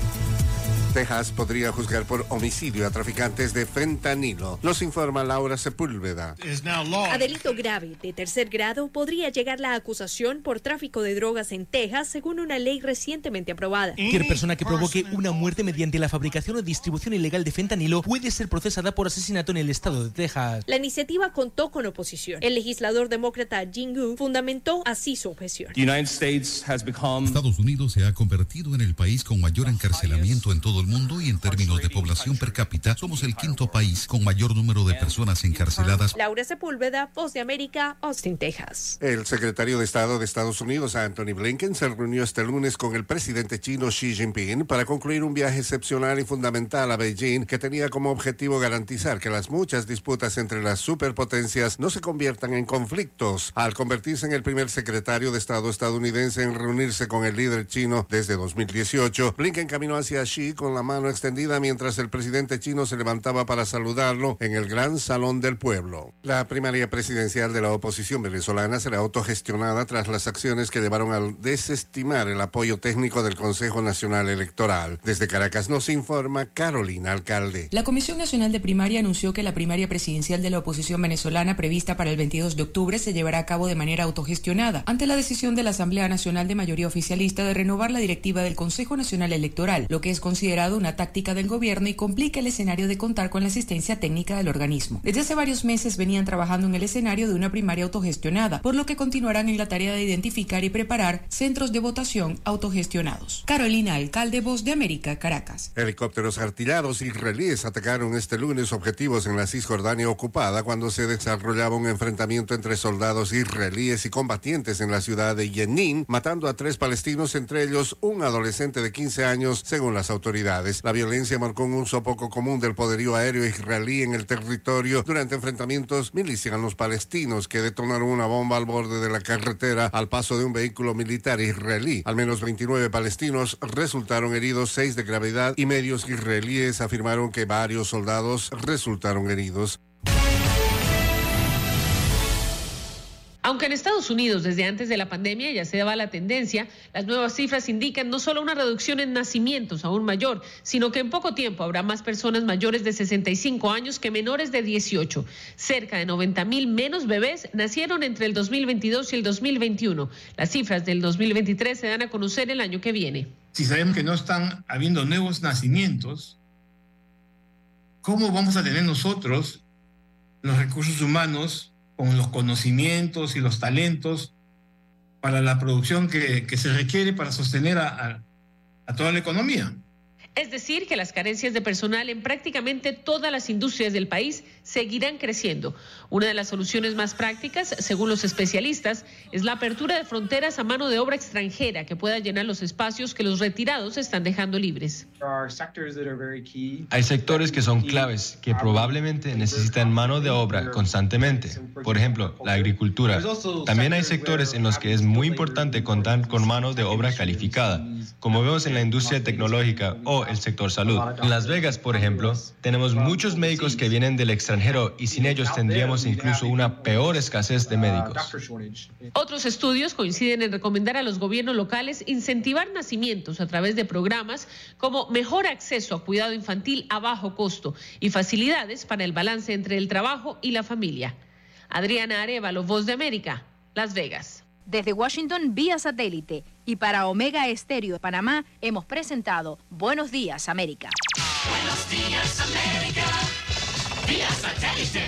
Texas podría juzgar por homicidio a traficantes de fentanilo. Nos informa Laura Sepúlveda. A delito grave de tercer grado podría llegar la acusación por tráfico de drogas en Texas, según una ley recientemente aprobada. Cualquier persona que provoque una muerte mediante la fabricación o distribución ilegal de fentanilo puede ser procesada por asesinato en el estado de Texas. La iniciativa contó con oposición. El legislador demócrata Jing Gu fundamentó así su objeción. Estados Unidos se ha convertido en el país con mayor encarcelamiento en todo el mundo y en términos de población per cápita somos el quinto país con mayor número de personas encarceladas. Laura Sepúlveda, Voz de América, Austin, Texas. El secretario de Estado de Estados Unidos, Anthony Blinken, se reunió este lunes con el presidente chino Xi Jinping para concluir un viaje excepcional y fundamental a Beijing que tenía como objetivo garantizar que las muchas disputas entre las superpotencias no se conviertan en conflictos. Al convertirse en el primer secretario de Estado estadounidense en reunirse con el líder chino desde 2018, Blinken caminó hacia Xi con la mano extendida mientras el presidente chino se levantaba para saludarlo en el Gran Salón del Pueblo. La primaria presidencial de la oposición venezolana será autogestionada tras las acciones que llevaron a desestimar el apoyo técnico del Consejo Nacional Electoral. Desde Caracas nos informa Carolina Alcalde. La Comisión Nacional de Primaria anunció que la primaria presidencial de la oposición venezolana prevista para el 22 de octubre se llevará a cabo de manera autogestionada ante la decisión de la Asamblea Nacional de Mayoría Oficialista de renovar la directiva del Consejo Nacional Electoral, lo que es considerado una táctica del gobierno y complica el escenario de contar con la asistencia técnica del organismo. Desde hace varios meses venían trabajando en el escenario de una primaria autogestionada, por lo que continuarán en la tarea de identificar y preparar centros de votación autogestionados. Carolina Alcalde, Voz de América, Caracas. Helicópteros artillados israelíes atacaron este lunes objetivos en la Cisjordania ocupada cuando se desarrollaba un enfrentamiento entre soldados israelíes y combatientes en la ciudad de Jenin, matando a tres palestinos, entre ellos un adolescente de 15 años, según las autoridades La violencia marcó un uso poco común del poderío aéreo israelí en el territorio durante enfrentamientos milicianos palestinos que detonaron una bomba al borde de la carretera al paso de un vehículo militar israelí. Al menos 29 palestinos resultaron heridos, seis de gravedad y medios israelíes afirmaron que varios soldados resultaron heridos. Aunque en Estados Unidos desde antes de la pandemia ya se daba la tendencia, las nuevas cifras indican no solo una reducción en nacimientos aún mayor, sino que en poco tiempo habrá más personas mayores de 65 años que menores de 18. Cerca de 90 mil menos bebés nacieron entre el 2022 y el 2021. Las cifras del 2023 se dan a conocer el año que viene. Si sabemos que no están habiendo nuevos nacimientos, ¿cómo vamos a tener nosotros los recursos humanos con los conocimientos y los talentos para la producción que, se requiere para sostener a toda la economía. Es decir, que las carencias de personal en prácticamente todas las industrias del país seguirán creciendo. Una de las soluciones más prácticas, según los especialistas, es la apertura de fronteras a mano de obra extranjera que pueda llenar los espacios que los retirados están dejando libres. Hay sectores que son claves, que probablemente necesitan mano de obra constantemente. Por ejemplo, la agricultura. También hay sectores en los que es muy importante contar con mano de obra calificada, como vemos en la industria tecnológica o el sector salud. En Las Vegas, por ejemplo, tenemos muchos médicos que vienen del extranjero y sin ellos tendríamos incluso una peor escasez de médicos. Otros estudios coinciden en recomendar a los gobiernos locales incentivar nacimientos a través de programas como mejor acceso a cuidado infantil a bajo costo y facilidades para el balance entre el trabajo y la familia. Adriana Arevalo, Voz de América, Las Vegas. Desde Washington vía satélite y para Omega Estéreo de Panamá hemos presentado Buenos Días América. Buenos días, América. Vía satélite.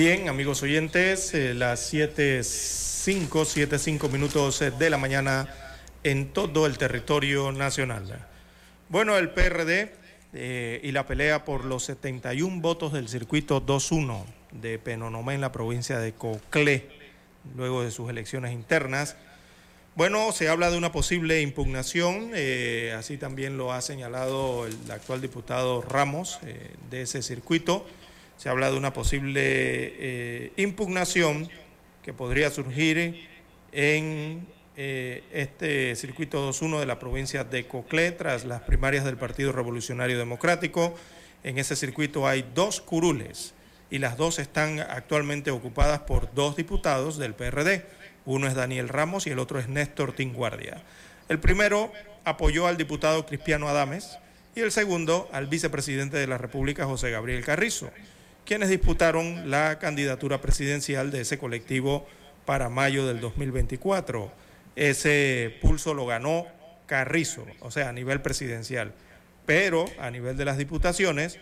Bien, amigos oyentes, eh, las 7.05, 7.05 minutos eh, de la mañana en todo el territorio nacional. Bueno, el PRD eh, y la pelea por los 71 votos del circuito 2-1 de Penonomé en la provincia de Coclé, luego de sus elecciones internas. Bueno, se habla de una posible impugnación, eh, así también lo ha señalado el actual diputado Ramos de ese circuito. Se habla de una posible eh, impugnación que podría surgir en eh, este circuito 2-1 de la provincia de Coclé tras las primarias del Partido Revolucionario Democrático. En ese circuito hay dos curules y las dos están actualmente ocupadas por dos diputados del PRD. Uno es Daniel Ramos y el otro es Néstor Tinguardia. El primero apoyó al diputado Cristiano Adames y el segundo al vicepresidente de la República, José Gabriel Carrizo, quienes disputaron la candidatura presidencial de ese colectivo para mayo del 2024. Ese pulso lo ganó Carrizo, o sea, a nivel presidencial. Pero a nivel de las diputaciones,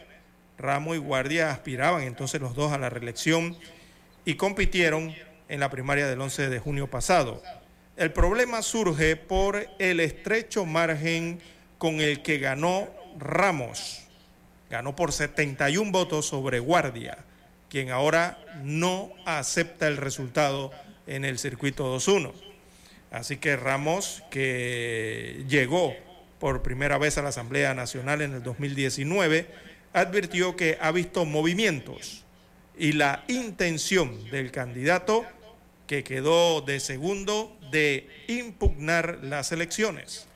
Ramos y Guardia aspiraban entonces los dos a la reelección y compitieron en la primaria del 11 de junio pasado. El problema surge por el estrecho margen con el que ganó Ramos. Ganó por 71 votos sobre Guardia, quien ahora no acepta el resultado en el circuito 2-1. Así que Ramos, que llegó por primera vez a la Asamblea Nacional en el 2019, advirtió que ha visto movimientos y la intención del candidato que quedó de segundo de impugnar las elecciones.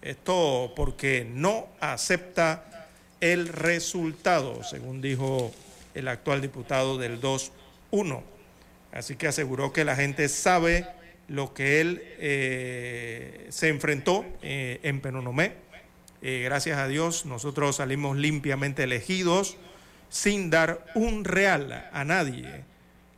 Esto porque no acepta el resultado, según dijo el actual diputado del 2-1. Así que aseguró que la gente sabe lo que él eh, se enfrentó eh, en Penonomé. Eh, gracias a Dios nosotros salimos limpiamente elegidos sin dar un real a nadie.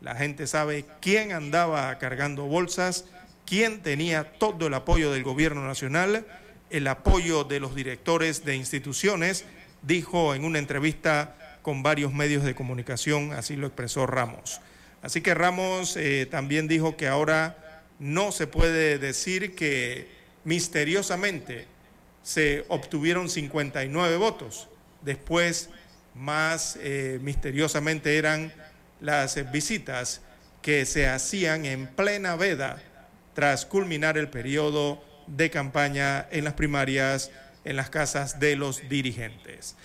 La gente sabe quién andaba cargando bolsas, quién tenía todo el apoyo del gobierno nacional, el apoyo de los directores de instituciones, dijo en una entrevista con varios medios de comunicación, así lo expresó Ramos. Así que Ramos eh, también dijo que ahora no se puede decir que misteriosamente se obtuvieron 59 votos. Después, más eh, misteriosamente eran las visitas que se hacían en plena veda tras culminar el periodo de campaña en las primarias en las casas de los dirigentes.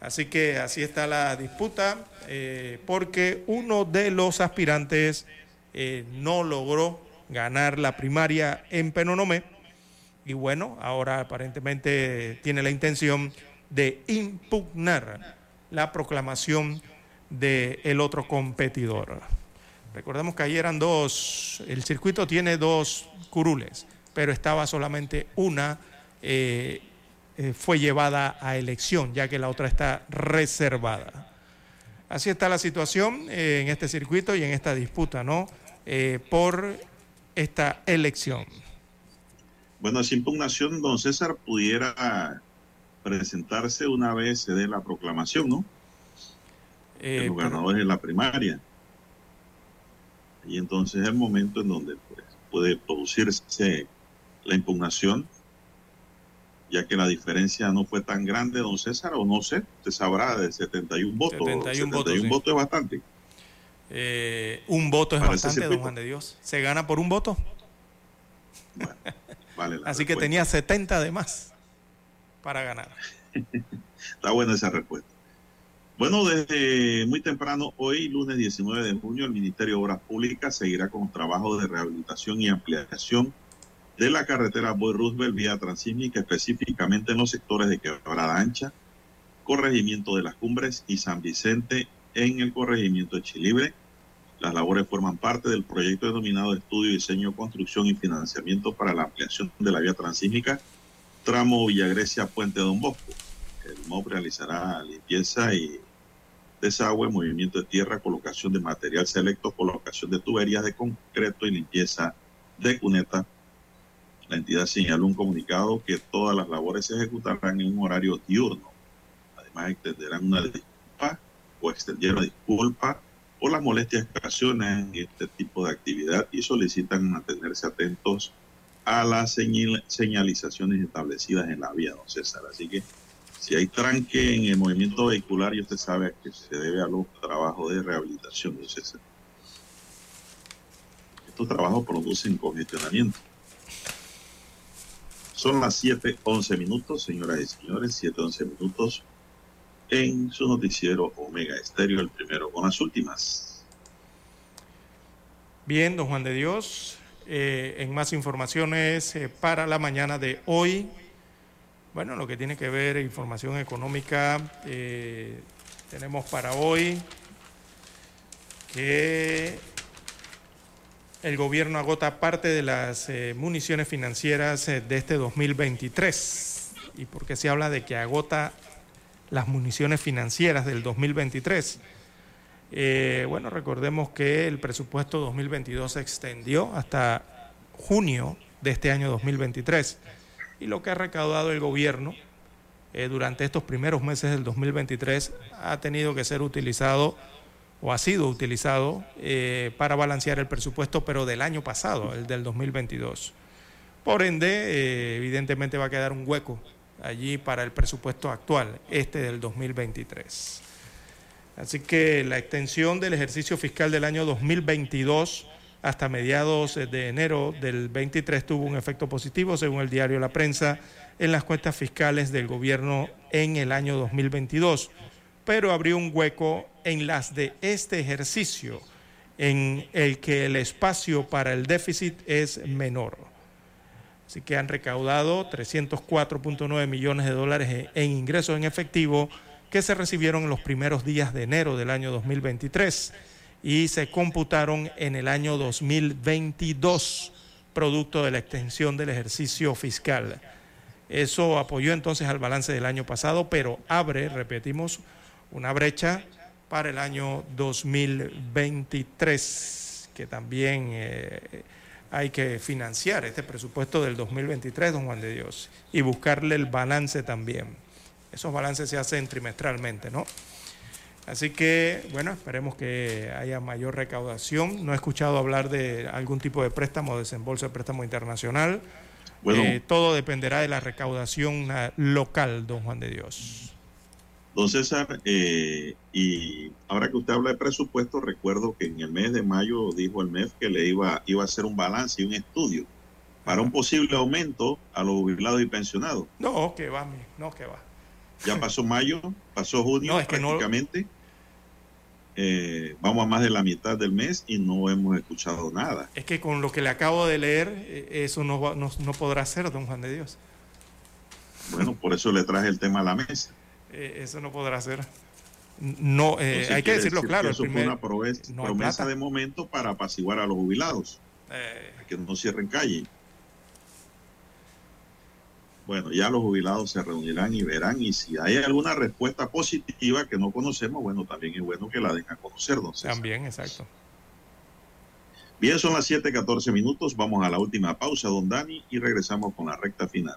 Así que así está la disputa, eh, porque uno de los aspirantes eh, no logró ganar la primaria en Penonomé y bueno, ahora aparentemente tiene la intención de impugnar la proclamación del el otro competidor. Recordemos que ayer eran dos, el circuito tiene dos curules, pero estaba solamente una, eh, eh, fue llevada a elección, ya que la otra está reservada. Así está la situación eh, en este circuito y en esta disputa, ¿no? por esta elección. Bueno, esa impugnación, don César, pudiera presentarse una vez se dé la proclamación, ¿no? Eh, los ganadores de la primaria. Y entonces es el momento en donde pues, puede producirse la impugnación, ya que la diferencia no fue tan grande, don César, o no sé, usted sabrá, de 71 votos. 71, votos, votos es bastante. Eh, un voto es bastante, don Juan de Dios. ¿Se gana por un voto? vale Así que tenía 70 de más para ganar. Está buena esa respuesta. Bueno, desde muy temprano, hoy, lunes 19 de junio, el Ministerio de Obras Públicas seguirá con trabajos de rehabilitación y ampliación de la carretera Boy Roosevelt vía transísmica, específicamente en los sectores de Quebrada Ancha, Corregimiento de las Cumbres y San Vicente en el Corregimiento de Chilibre. Las labores forman parte del proyecto denominado Estudio, Diseño, Construcción y Financiamiento para la ampliación de la vía transísmica, tramo Villagrecia, Puente Don Bosco. El MOB realizará limpieza y desagüe, movimiento de tierra, colocación de material selecto, colocación de tuberías de concreto y limpieza de cuneta. La entidad señaló un comunicado que todas las labores se ejecutarán en un horario diurno. Además, extenderán una disculpa o extendieron disculpa por las molestias que ocasionan este tipo de actividad y solicitan mantenerse atentos a las señalizaciones establecidas en la vía, don César. Así que si hay tranque en el movimiento vehicular, y usted sabe que se debe a los trabajos de rehabilitación, don César. Estos trabajos producen congestionamiento. Son las 7:11 minutos, señoras y señores, 7:11 minutos en su noticiero Omega Estéreo, el primero con las últimas. Bien, don Juan de Dios, eh, en más informaciones eh, para la mañana de hoy. Bueno, lo que tiene que ver información económica, eh, tenemos para hoy que el gobierno agota parte de las municiones financieras de este 2023. ¿Y por qué se habla de que agota las municiones financieras del 2023. Eh, bueno, recordemos que el presupuesto 2022 se extendió hasta junio de este año 2023 y lo que ha recaudado el gobierno eh, durante estos primeros meses del 2023 ha tenido que ser utilizado o ha sido utilizado eh, para balancear el presupuesto, pero del año pasado, el del 2022. Por ende, evidentemente va a quedar un hueco allí para el presupuesto actual, este del 2023. Así que la extensión del ejercicio fiscal del año 2022 hasta mediados de enero del 23 tuvo un efecto positivo, según el diario La Prensa, en las cuentas fiscales del gobierno en el año 2022, pero abrió un hueco en las de este ejercicio, en el que el espacio para el déficit es menor. Así que han recaudado 304.9 millones de dólares en ingresos en efectivo que se recibieron en los primeros días de enero del año 2023 y se computaron en el año 2022, producto de la extensión del ejercicio fiscal. Eso apoyó entonces al balance del año pasado, pero abre, repetimos, una brecha para el año 2023, que también eh, hay que financiar este presupuesto del 2023, don Juan de Dios, y buscarle el balance también. Esos balances se hacen trimestralmente, ¿no? Así que, bueno, esperemos que haya mayor recaudación. No he escuchado hablar de algún tipo de préstamo, desembolso de préstamo internacional. Bueno, eh, todo dependerá de la recaudación ah, local, don Juan de Dios. Don César, eh, y ahora que usted habla de presupuesto, recuerdo que en el mes de mayo dijo el MEF que le iba, iba a hacer un balance y un estudio para un posible aumento a los jubilados y pensionados. No, que va, no, que va. Ya pasó mayo, pasó junio no, es que prácticamente. Eh, vamos a más de la mitad del mes y no hemos escuchado nada. Es que con lo que le acabo de leer, eh, eso no, no, podrá ser, don Juan de Dios. Bueno, por eso le traje el tema a la mesa. Eh, eso no podrá ser. No, hay que decirlo claro. eso fue una promesa, de momento para apaciguar a los jubilados, que no cierren calle. Bueno, ya los jubilados se reunirán y verán y si hay alguna respuesta positiva que no conocemos, bueno, también es bueno que la den a conocer, También, exacto. Bien, son las 7:14 minutos, vamos a la última pausa, don Dani, y regresamos con la recta final.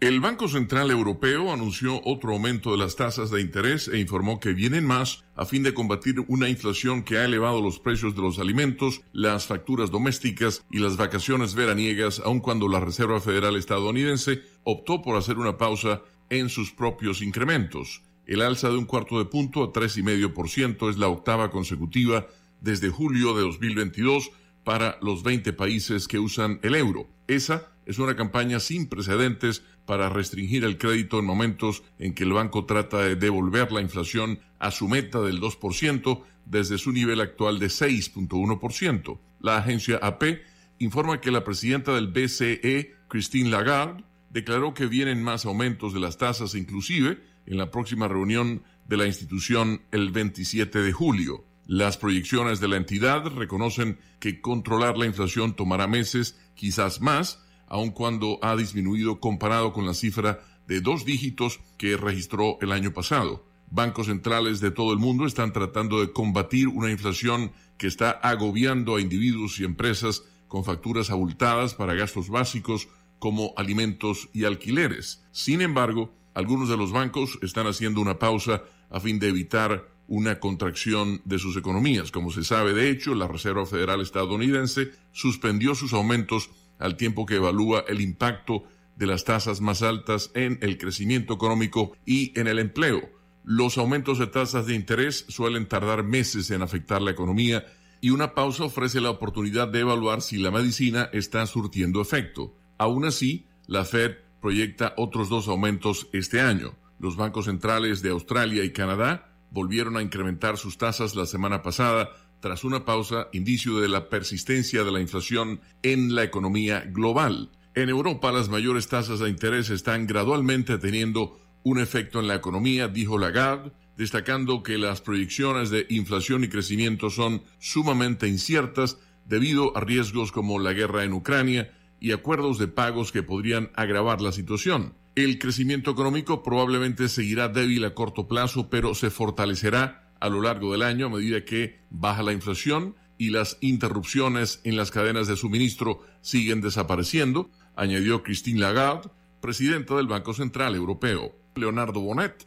El Banco Central Europeo anunció otro aumento de las tasas de interés e informó que vienen más a fin de combatir una inflación que ha elevado los precios de los alimentos, las facturas domésticas y las vacaciones veraniegas, aun cuando la Reserva Federal estadounidense optó por hacer una pausa en sus propios incrementos. El alza de un cuarto de punto a 3,5% es la octava consecutiva desde julio de 2022 para los 20 países que usan el euro. Esa es una campaña sin precedentes para restringir el crédito en momentos en que el banco trata de devolver la inflación a su meta del 2% desde su nivel actual de 6.1%. La agencia AP informa que la presidenta del BCE, Christine Lagarde, declaró que vienen más aumentos de las tasas inclusive en la próxima reunión de la institución el 27 de julio. Las proyecciones de la entidad reconocen que controlar la inflación tomará meses, quizás más, aun cuando ha disminuido comparado con la cifra de dos dígitos que registró el año pasado. Bancos centrales de todo el mundo están tratando de combatir una inflación que está agobiando a individuos y empresas con facturas abultadas para gastos básicos como alimentos y alquileres. Sin embargo, algunos de los bancos están haciendo una pausa a fin de evitar una contracción de sus economías. Como se sabe, de hecho, la Reserva Federal estadounidense suspendió sus aumentos al tiempo que evalúa el impacto de las tasas más altas en el crecimiento económico y en el empleo. Los aumentos de tasas de interés suelen tardar meses en afectar la economía y una pausa ofrece la oportunidad de evaluar si la medicina está surtiendo efecto. Aún así, la Fed proyecta otros dos aumentos este año. Los bancos centrales de Australia y Canadá volvieron a incrementar sus tasas la semana pasada tras una pausa, indicio de la persistencia de la inflación en la economía global. En Europa, las mayores tasas de interés están gradualmente teniendo un efecto en la economía, dijo Lagarde, destacando que las proyecciones de inflación y crecimiento son sumamente inciertas debido a riesgos como la guerra en Ucrania y acuerdos de pagos que podrían agravar la situación. El crecimiento económico probablemente seguirá débil a corto plazo, pero se fortalecerá a lo largo del año a medida que baja la inflación y las interrupciones en las cadenas de suministro siguen desapareciendo, añadió Christine Lagarde, presidenta del Banco Central Europeo. Leonardo Bonet,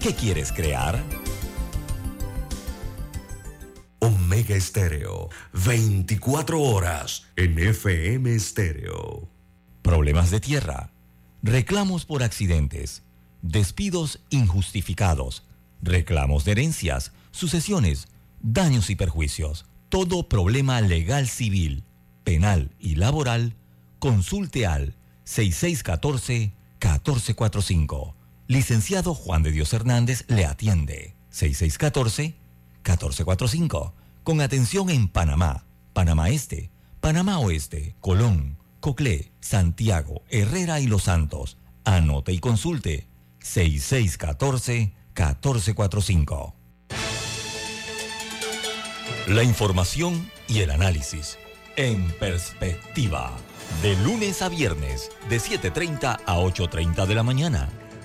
¿Qué quieres crear? Omega Estéreo, 24 horas en FM Estéreo. Problemas de tierra, reclamos por accidentes, despidos injustificados, reclamos de herencias, sucesiones, daños y perjuicios. Todo problema legal civil, penal y laboral, consulte al 6614-1445. Licenciado Juan de Dios Hernández le atiende. 6614-1445. Con atención en Panamá, Panamá Este, Panamá Oeste, Colón, Coclé, Santiago, Herrera y Los Santos. Anote y consulte. 6614-1445. La información y el análisis. En perspectiva. De lunes a viernes, de 7.30 a 8.30 de la mañana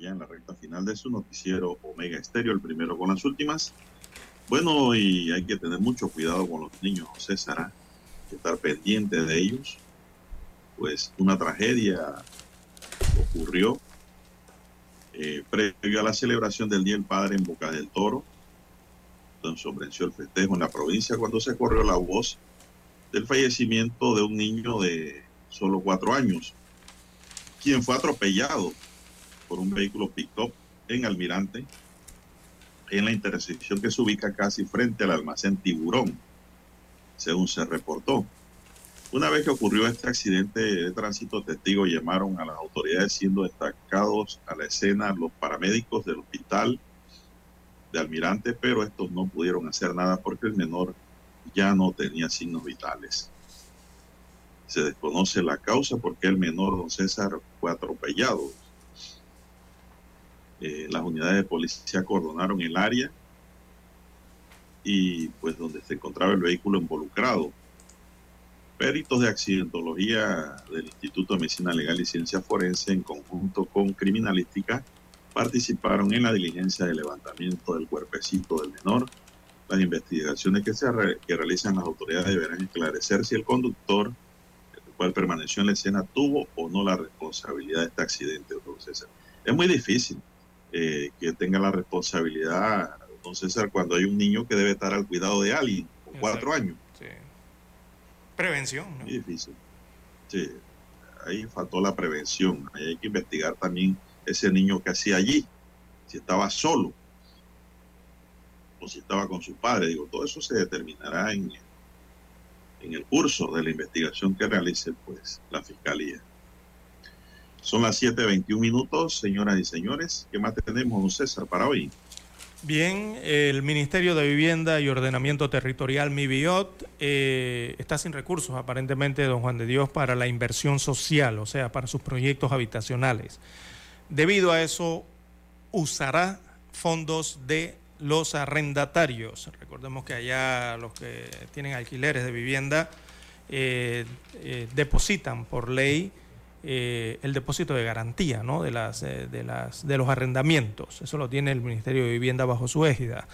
Ya en la recta final de su noticiero Omega Estéreo, el primero con las últimas. Bueno, y hay que tener mucho cuidado con los niños, César, ¿ah? estar pendiente de ellos. Pues una tragedia ocurrió eh, previo a la celebración del Día del Padre en Boca del Toro. Entonces sobrenció el festejo en la provincia cuando se corrió la voz del fallecimiento de un niño de solo cuatro años, quien fue atropellado por un vehículo pick-up en Almirante, en la intersección que se ubica casi frente al almacén Tiburón, según se reportó. Una vez que ocurrió este accidente de tránsito, testigos llamaron a las autoridades siendo destacados a la escena los paramédicos del hospital de Almirante, pero estos no pudieron hacer nada porque el menor ya no tenía signos vitales. Se desconoce la causa porque el menor, don César, fue atropellado. Eh, las unidades de policía acordonaron el área y pues donde se encontraba el vehículo involucrado. Peritos de accidentología del Instituto de Medicina Legal y Ciencia Forense en conjunto con criminalística participaron en la diligencia de levantamiento del cuerpecito del menor. Las investigaciones que se que realizan las autoridades deberán esclarecer si el conductor, el cual permaneció en la escena, tuvo o no la responsabilidad de este accidente. Entonces, es muy difícil eh, que tenga la responsabilidad, don César, cuando hay un niño que debe estar al cuidado de alguien, con cuatro años. Sí. Prevención. Muy difícil. Sí, ahí faltó la prevención. Ahí hay que investigar también ese niño que hacía allí, si estaba solo o si estaba con su padre. Digo, todo eso se determinará en, en el curso de la investigación que realice pues la fiscalía. Son las 7.21 minutos, señoras y señores. ¿Qué más tenemos, don César, para hoy? Bien, el Ministerio de Vivienda y Ordenamiento Territorial, MIBIOT, eh, está sin recursos, aparentemente, don Juan de Dios, para la inversión social, o sea, para sus proyectos habitacionales. Debido a eso, usará fondos de los arrendatarios. Recordemos que allá los que tienen alquileres de vivienda eh, eh, depositan por ley eh, el depósito de garantía ¿no? de, las, eh, de, las, los arrendamientos. Eso lo tiene el Ministerio de Vivienda bajo su égida.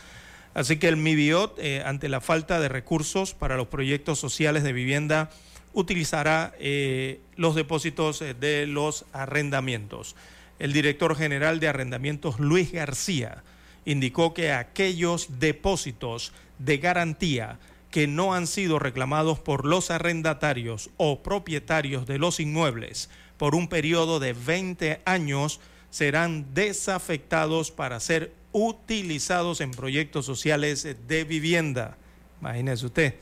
Así que el MIBIOT, eh, ante la falta de recursos para los proyectos sociales de vivienda, utilizará los depósitos de los arrendamientos. El director general de arrendamientos, Luis García, indicó que aquellos depósitos de garantía que no han sido reclamados por los arrendatarios o propietarios de los inmuebles por un periodo de 20 años serán desafectados para ser utilizados en proyectos sociales de vivienda. Imagínese usted.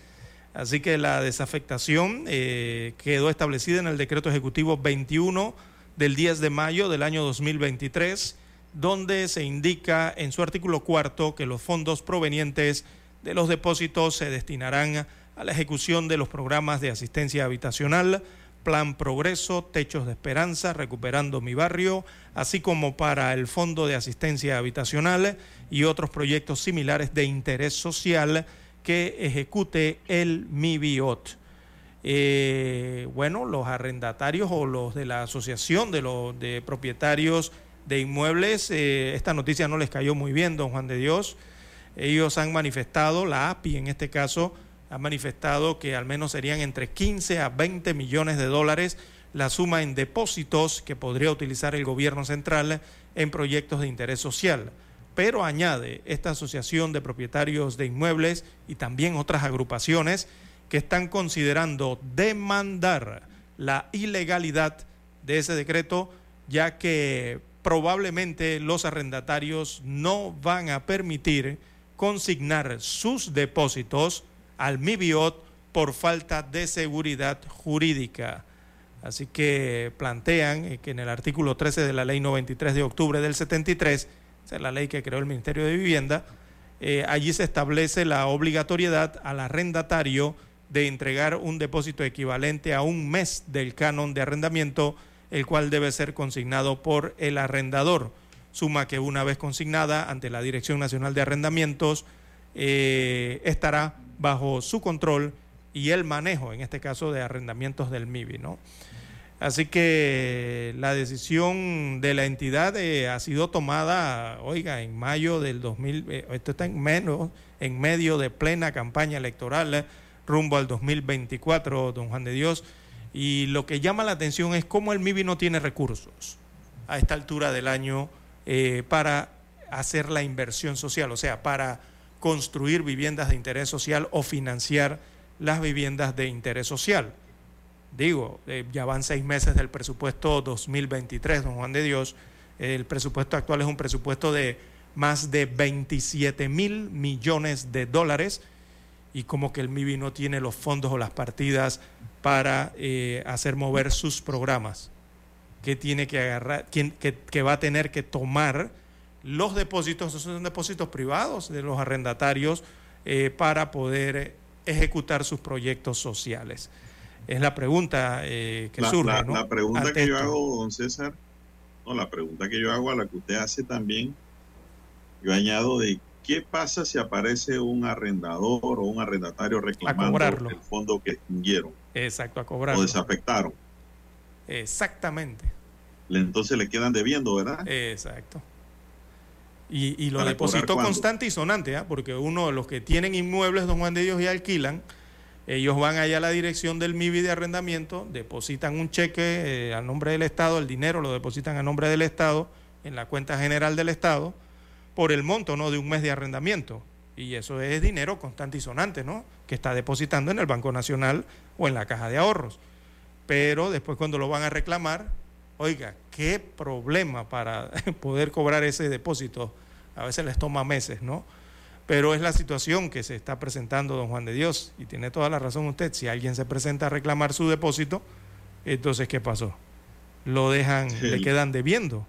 Así que la desafectación eh, quedó establecida en el decreto ejecutivo 21 del 10 de mayo del año 2023, donde se indica en su artículo cuarto que los fondos provenientes de los depósitos se destinarán a la ejecución de los programas de asistencia habitacional, Plan Progreso, Techos de Esperanza, Recuperando mi Barrio, así como para el Fondo de Asistencia Habitacional y otros proyectos similares de interés social que ejecute el MIBIOT. Eh, bueno, los arrendatarios o los de la Asociación de, los, de Propietarios de Inmuebles, eh, esta noticia no les cayó muy bien, don Juan de Dios. Ellos han manifestado, la API en este caso, ha manifestado que al menos serían entre 15 a 20 millones de dólares la suma en depósitos que podría utilizar el gobierno central en proyectos de interés social. Pero añade esta asociación de propietarios de inmuebles y también otras agrupaciones que están considerando demandar la ilegalidad de ese decreto, ya que probablemente los arrendatarios no van a permitir consignar sus depósitos al MIBIOT por falta de seguridad jurídica. Así que plantean eh, que en el artículo 13 de la ley 93 de octubre del 73, esa es la ley que creó el Ministerio de Vivienda, eh, allí se establece la obligatoriedad al arrendatario de entregar un depósito equivalente a un mes del canon de arrendamiento, el cual debe ser consignado por el arrendador. Suma que una vez consignada ante la Dirección Nacional de Arrendamientos, eh, estará bajo su control y el manejo, en este caso, de arrendamientos del MIBI, ¿no? Así que la decisión de la entidad eh, ha sido tomada, oiga, en mayo del 2000, eh, esto está en, menos, en medio de plena campaña electoral rumbo al 2024, don Juan de Dios, y lo que llama la atención es cómo el MIBI no tiene recursos a esta altura del año para hacer la inversión social, o sea, para construir viviendas de interés social o financiar las viviendas de interés social. Digo, eh, ya van seis meses del presupuesto 2023, don Juan de Dios. El presupuesto actual es un presupuesto de más de 27 mil millones de dólares y como que el MIBI no tiene los fondos o las partidas para eh, hacer mover sus programas. Que tiene que agarrar? que va a tener que tomar? los depósitos, esos son depósitos privados de los arrendatarios eh, para poder ejecutar sus proyectos sociales. Es la pregunta eh, que surge. La, la pregunta que yo hago, don César, no, la pregunta que yo hago a la que usted hace también, yo añado de qué pasa si aparece un arrendador o un arrendatario reclamando el fondo que extinguieron. Exacto, a cobrarlo. O desafectaron. Exactamente. Entonces le quedan debiendo, ¿verdad? Exacto. Y, y lo depositó constante y sonante, ¿ah? porque uno de los que tienen inmuebles, don Juan de Dios, y alquilan, ellos van allá a la dirección del MIBI de arrendamiento, depositan un cheque eh, a nombre del Estado, el dinero lo depositan a nombre del Estado en la cuenta general del Estado por el monto ¿no? de un mes de arrendamiento. Y eso es dinero constante y sonante, ¿no? Que está depositando en el Banco Nacional o en la Caja de Ahorros. Pero después cuando lo van a reclamar, Oiga, qué problema para poder cobrar ese depósito. A veces les toma meses, ¿no? Pero es la situación que se está presentando don Juan de Dios. Y tiene toda la razón usted. Si alguien se presenta a reclamar su depósito, entonces ¿qué pasó? Lo dejan, le quedan debiendo.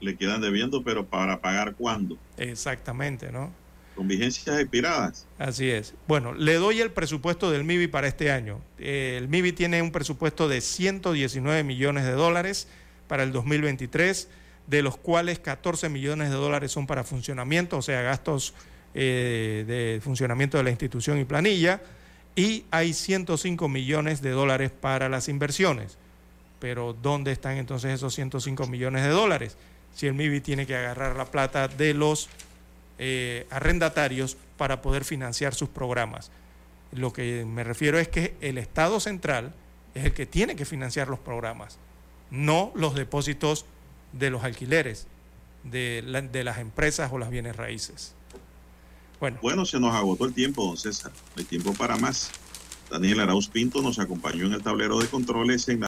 Le quedan debiendo, pero para pagar cuándo. Exactamente, ¿no? Con vigencias expiradas. Así es. Bueno, le doy el presupuesto del MIBI para este año. Eh, el MIBI tiene un presupuesto de 119 millones de dólares para el 2023, de los cuales 14 millones de dólares son para funcionamiento, o sea, gastos eh, de funcionamiento de la institución y planilla, y hay 105 millones de dólares para las inversiones. Pero ¿dónde están entonces esos 105 millones de dólares? Si el MIBI tiene que agarrar la plata de los eh, arrendatarios para poder financiar sus programas. Lo que me refiero es que el Estado central es el que tiene que financiar los programas, no los depósitos de los alquileres de, las empresas o las bienes raíces. Bueno. bueno, se nos agotó el tiempo, don César. Hay tiempo para más. Daniel Arauz Pinto nos acompañó en el tablero de controles en la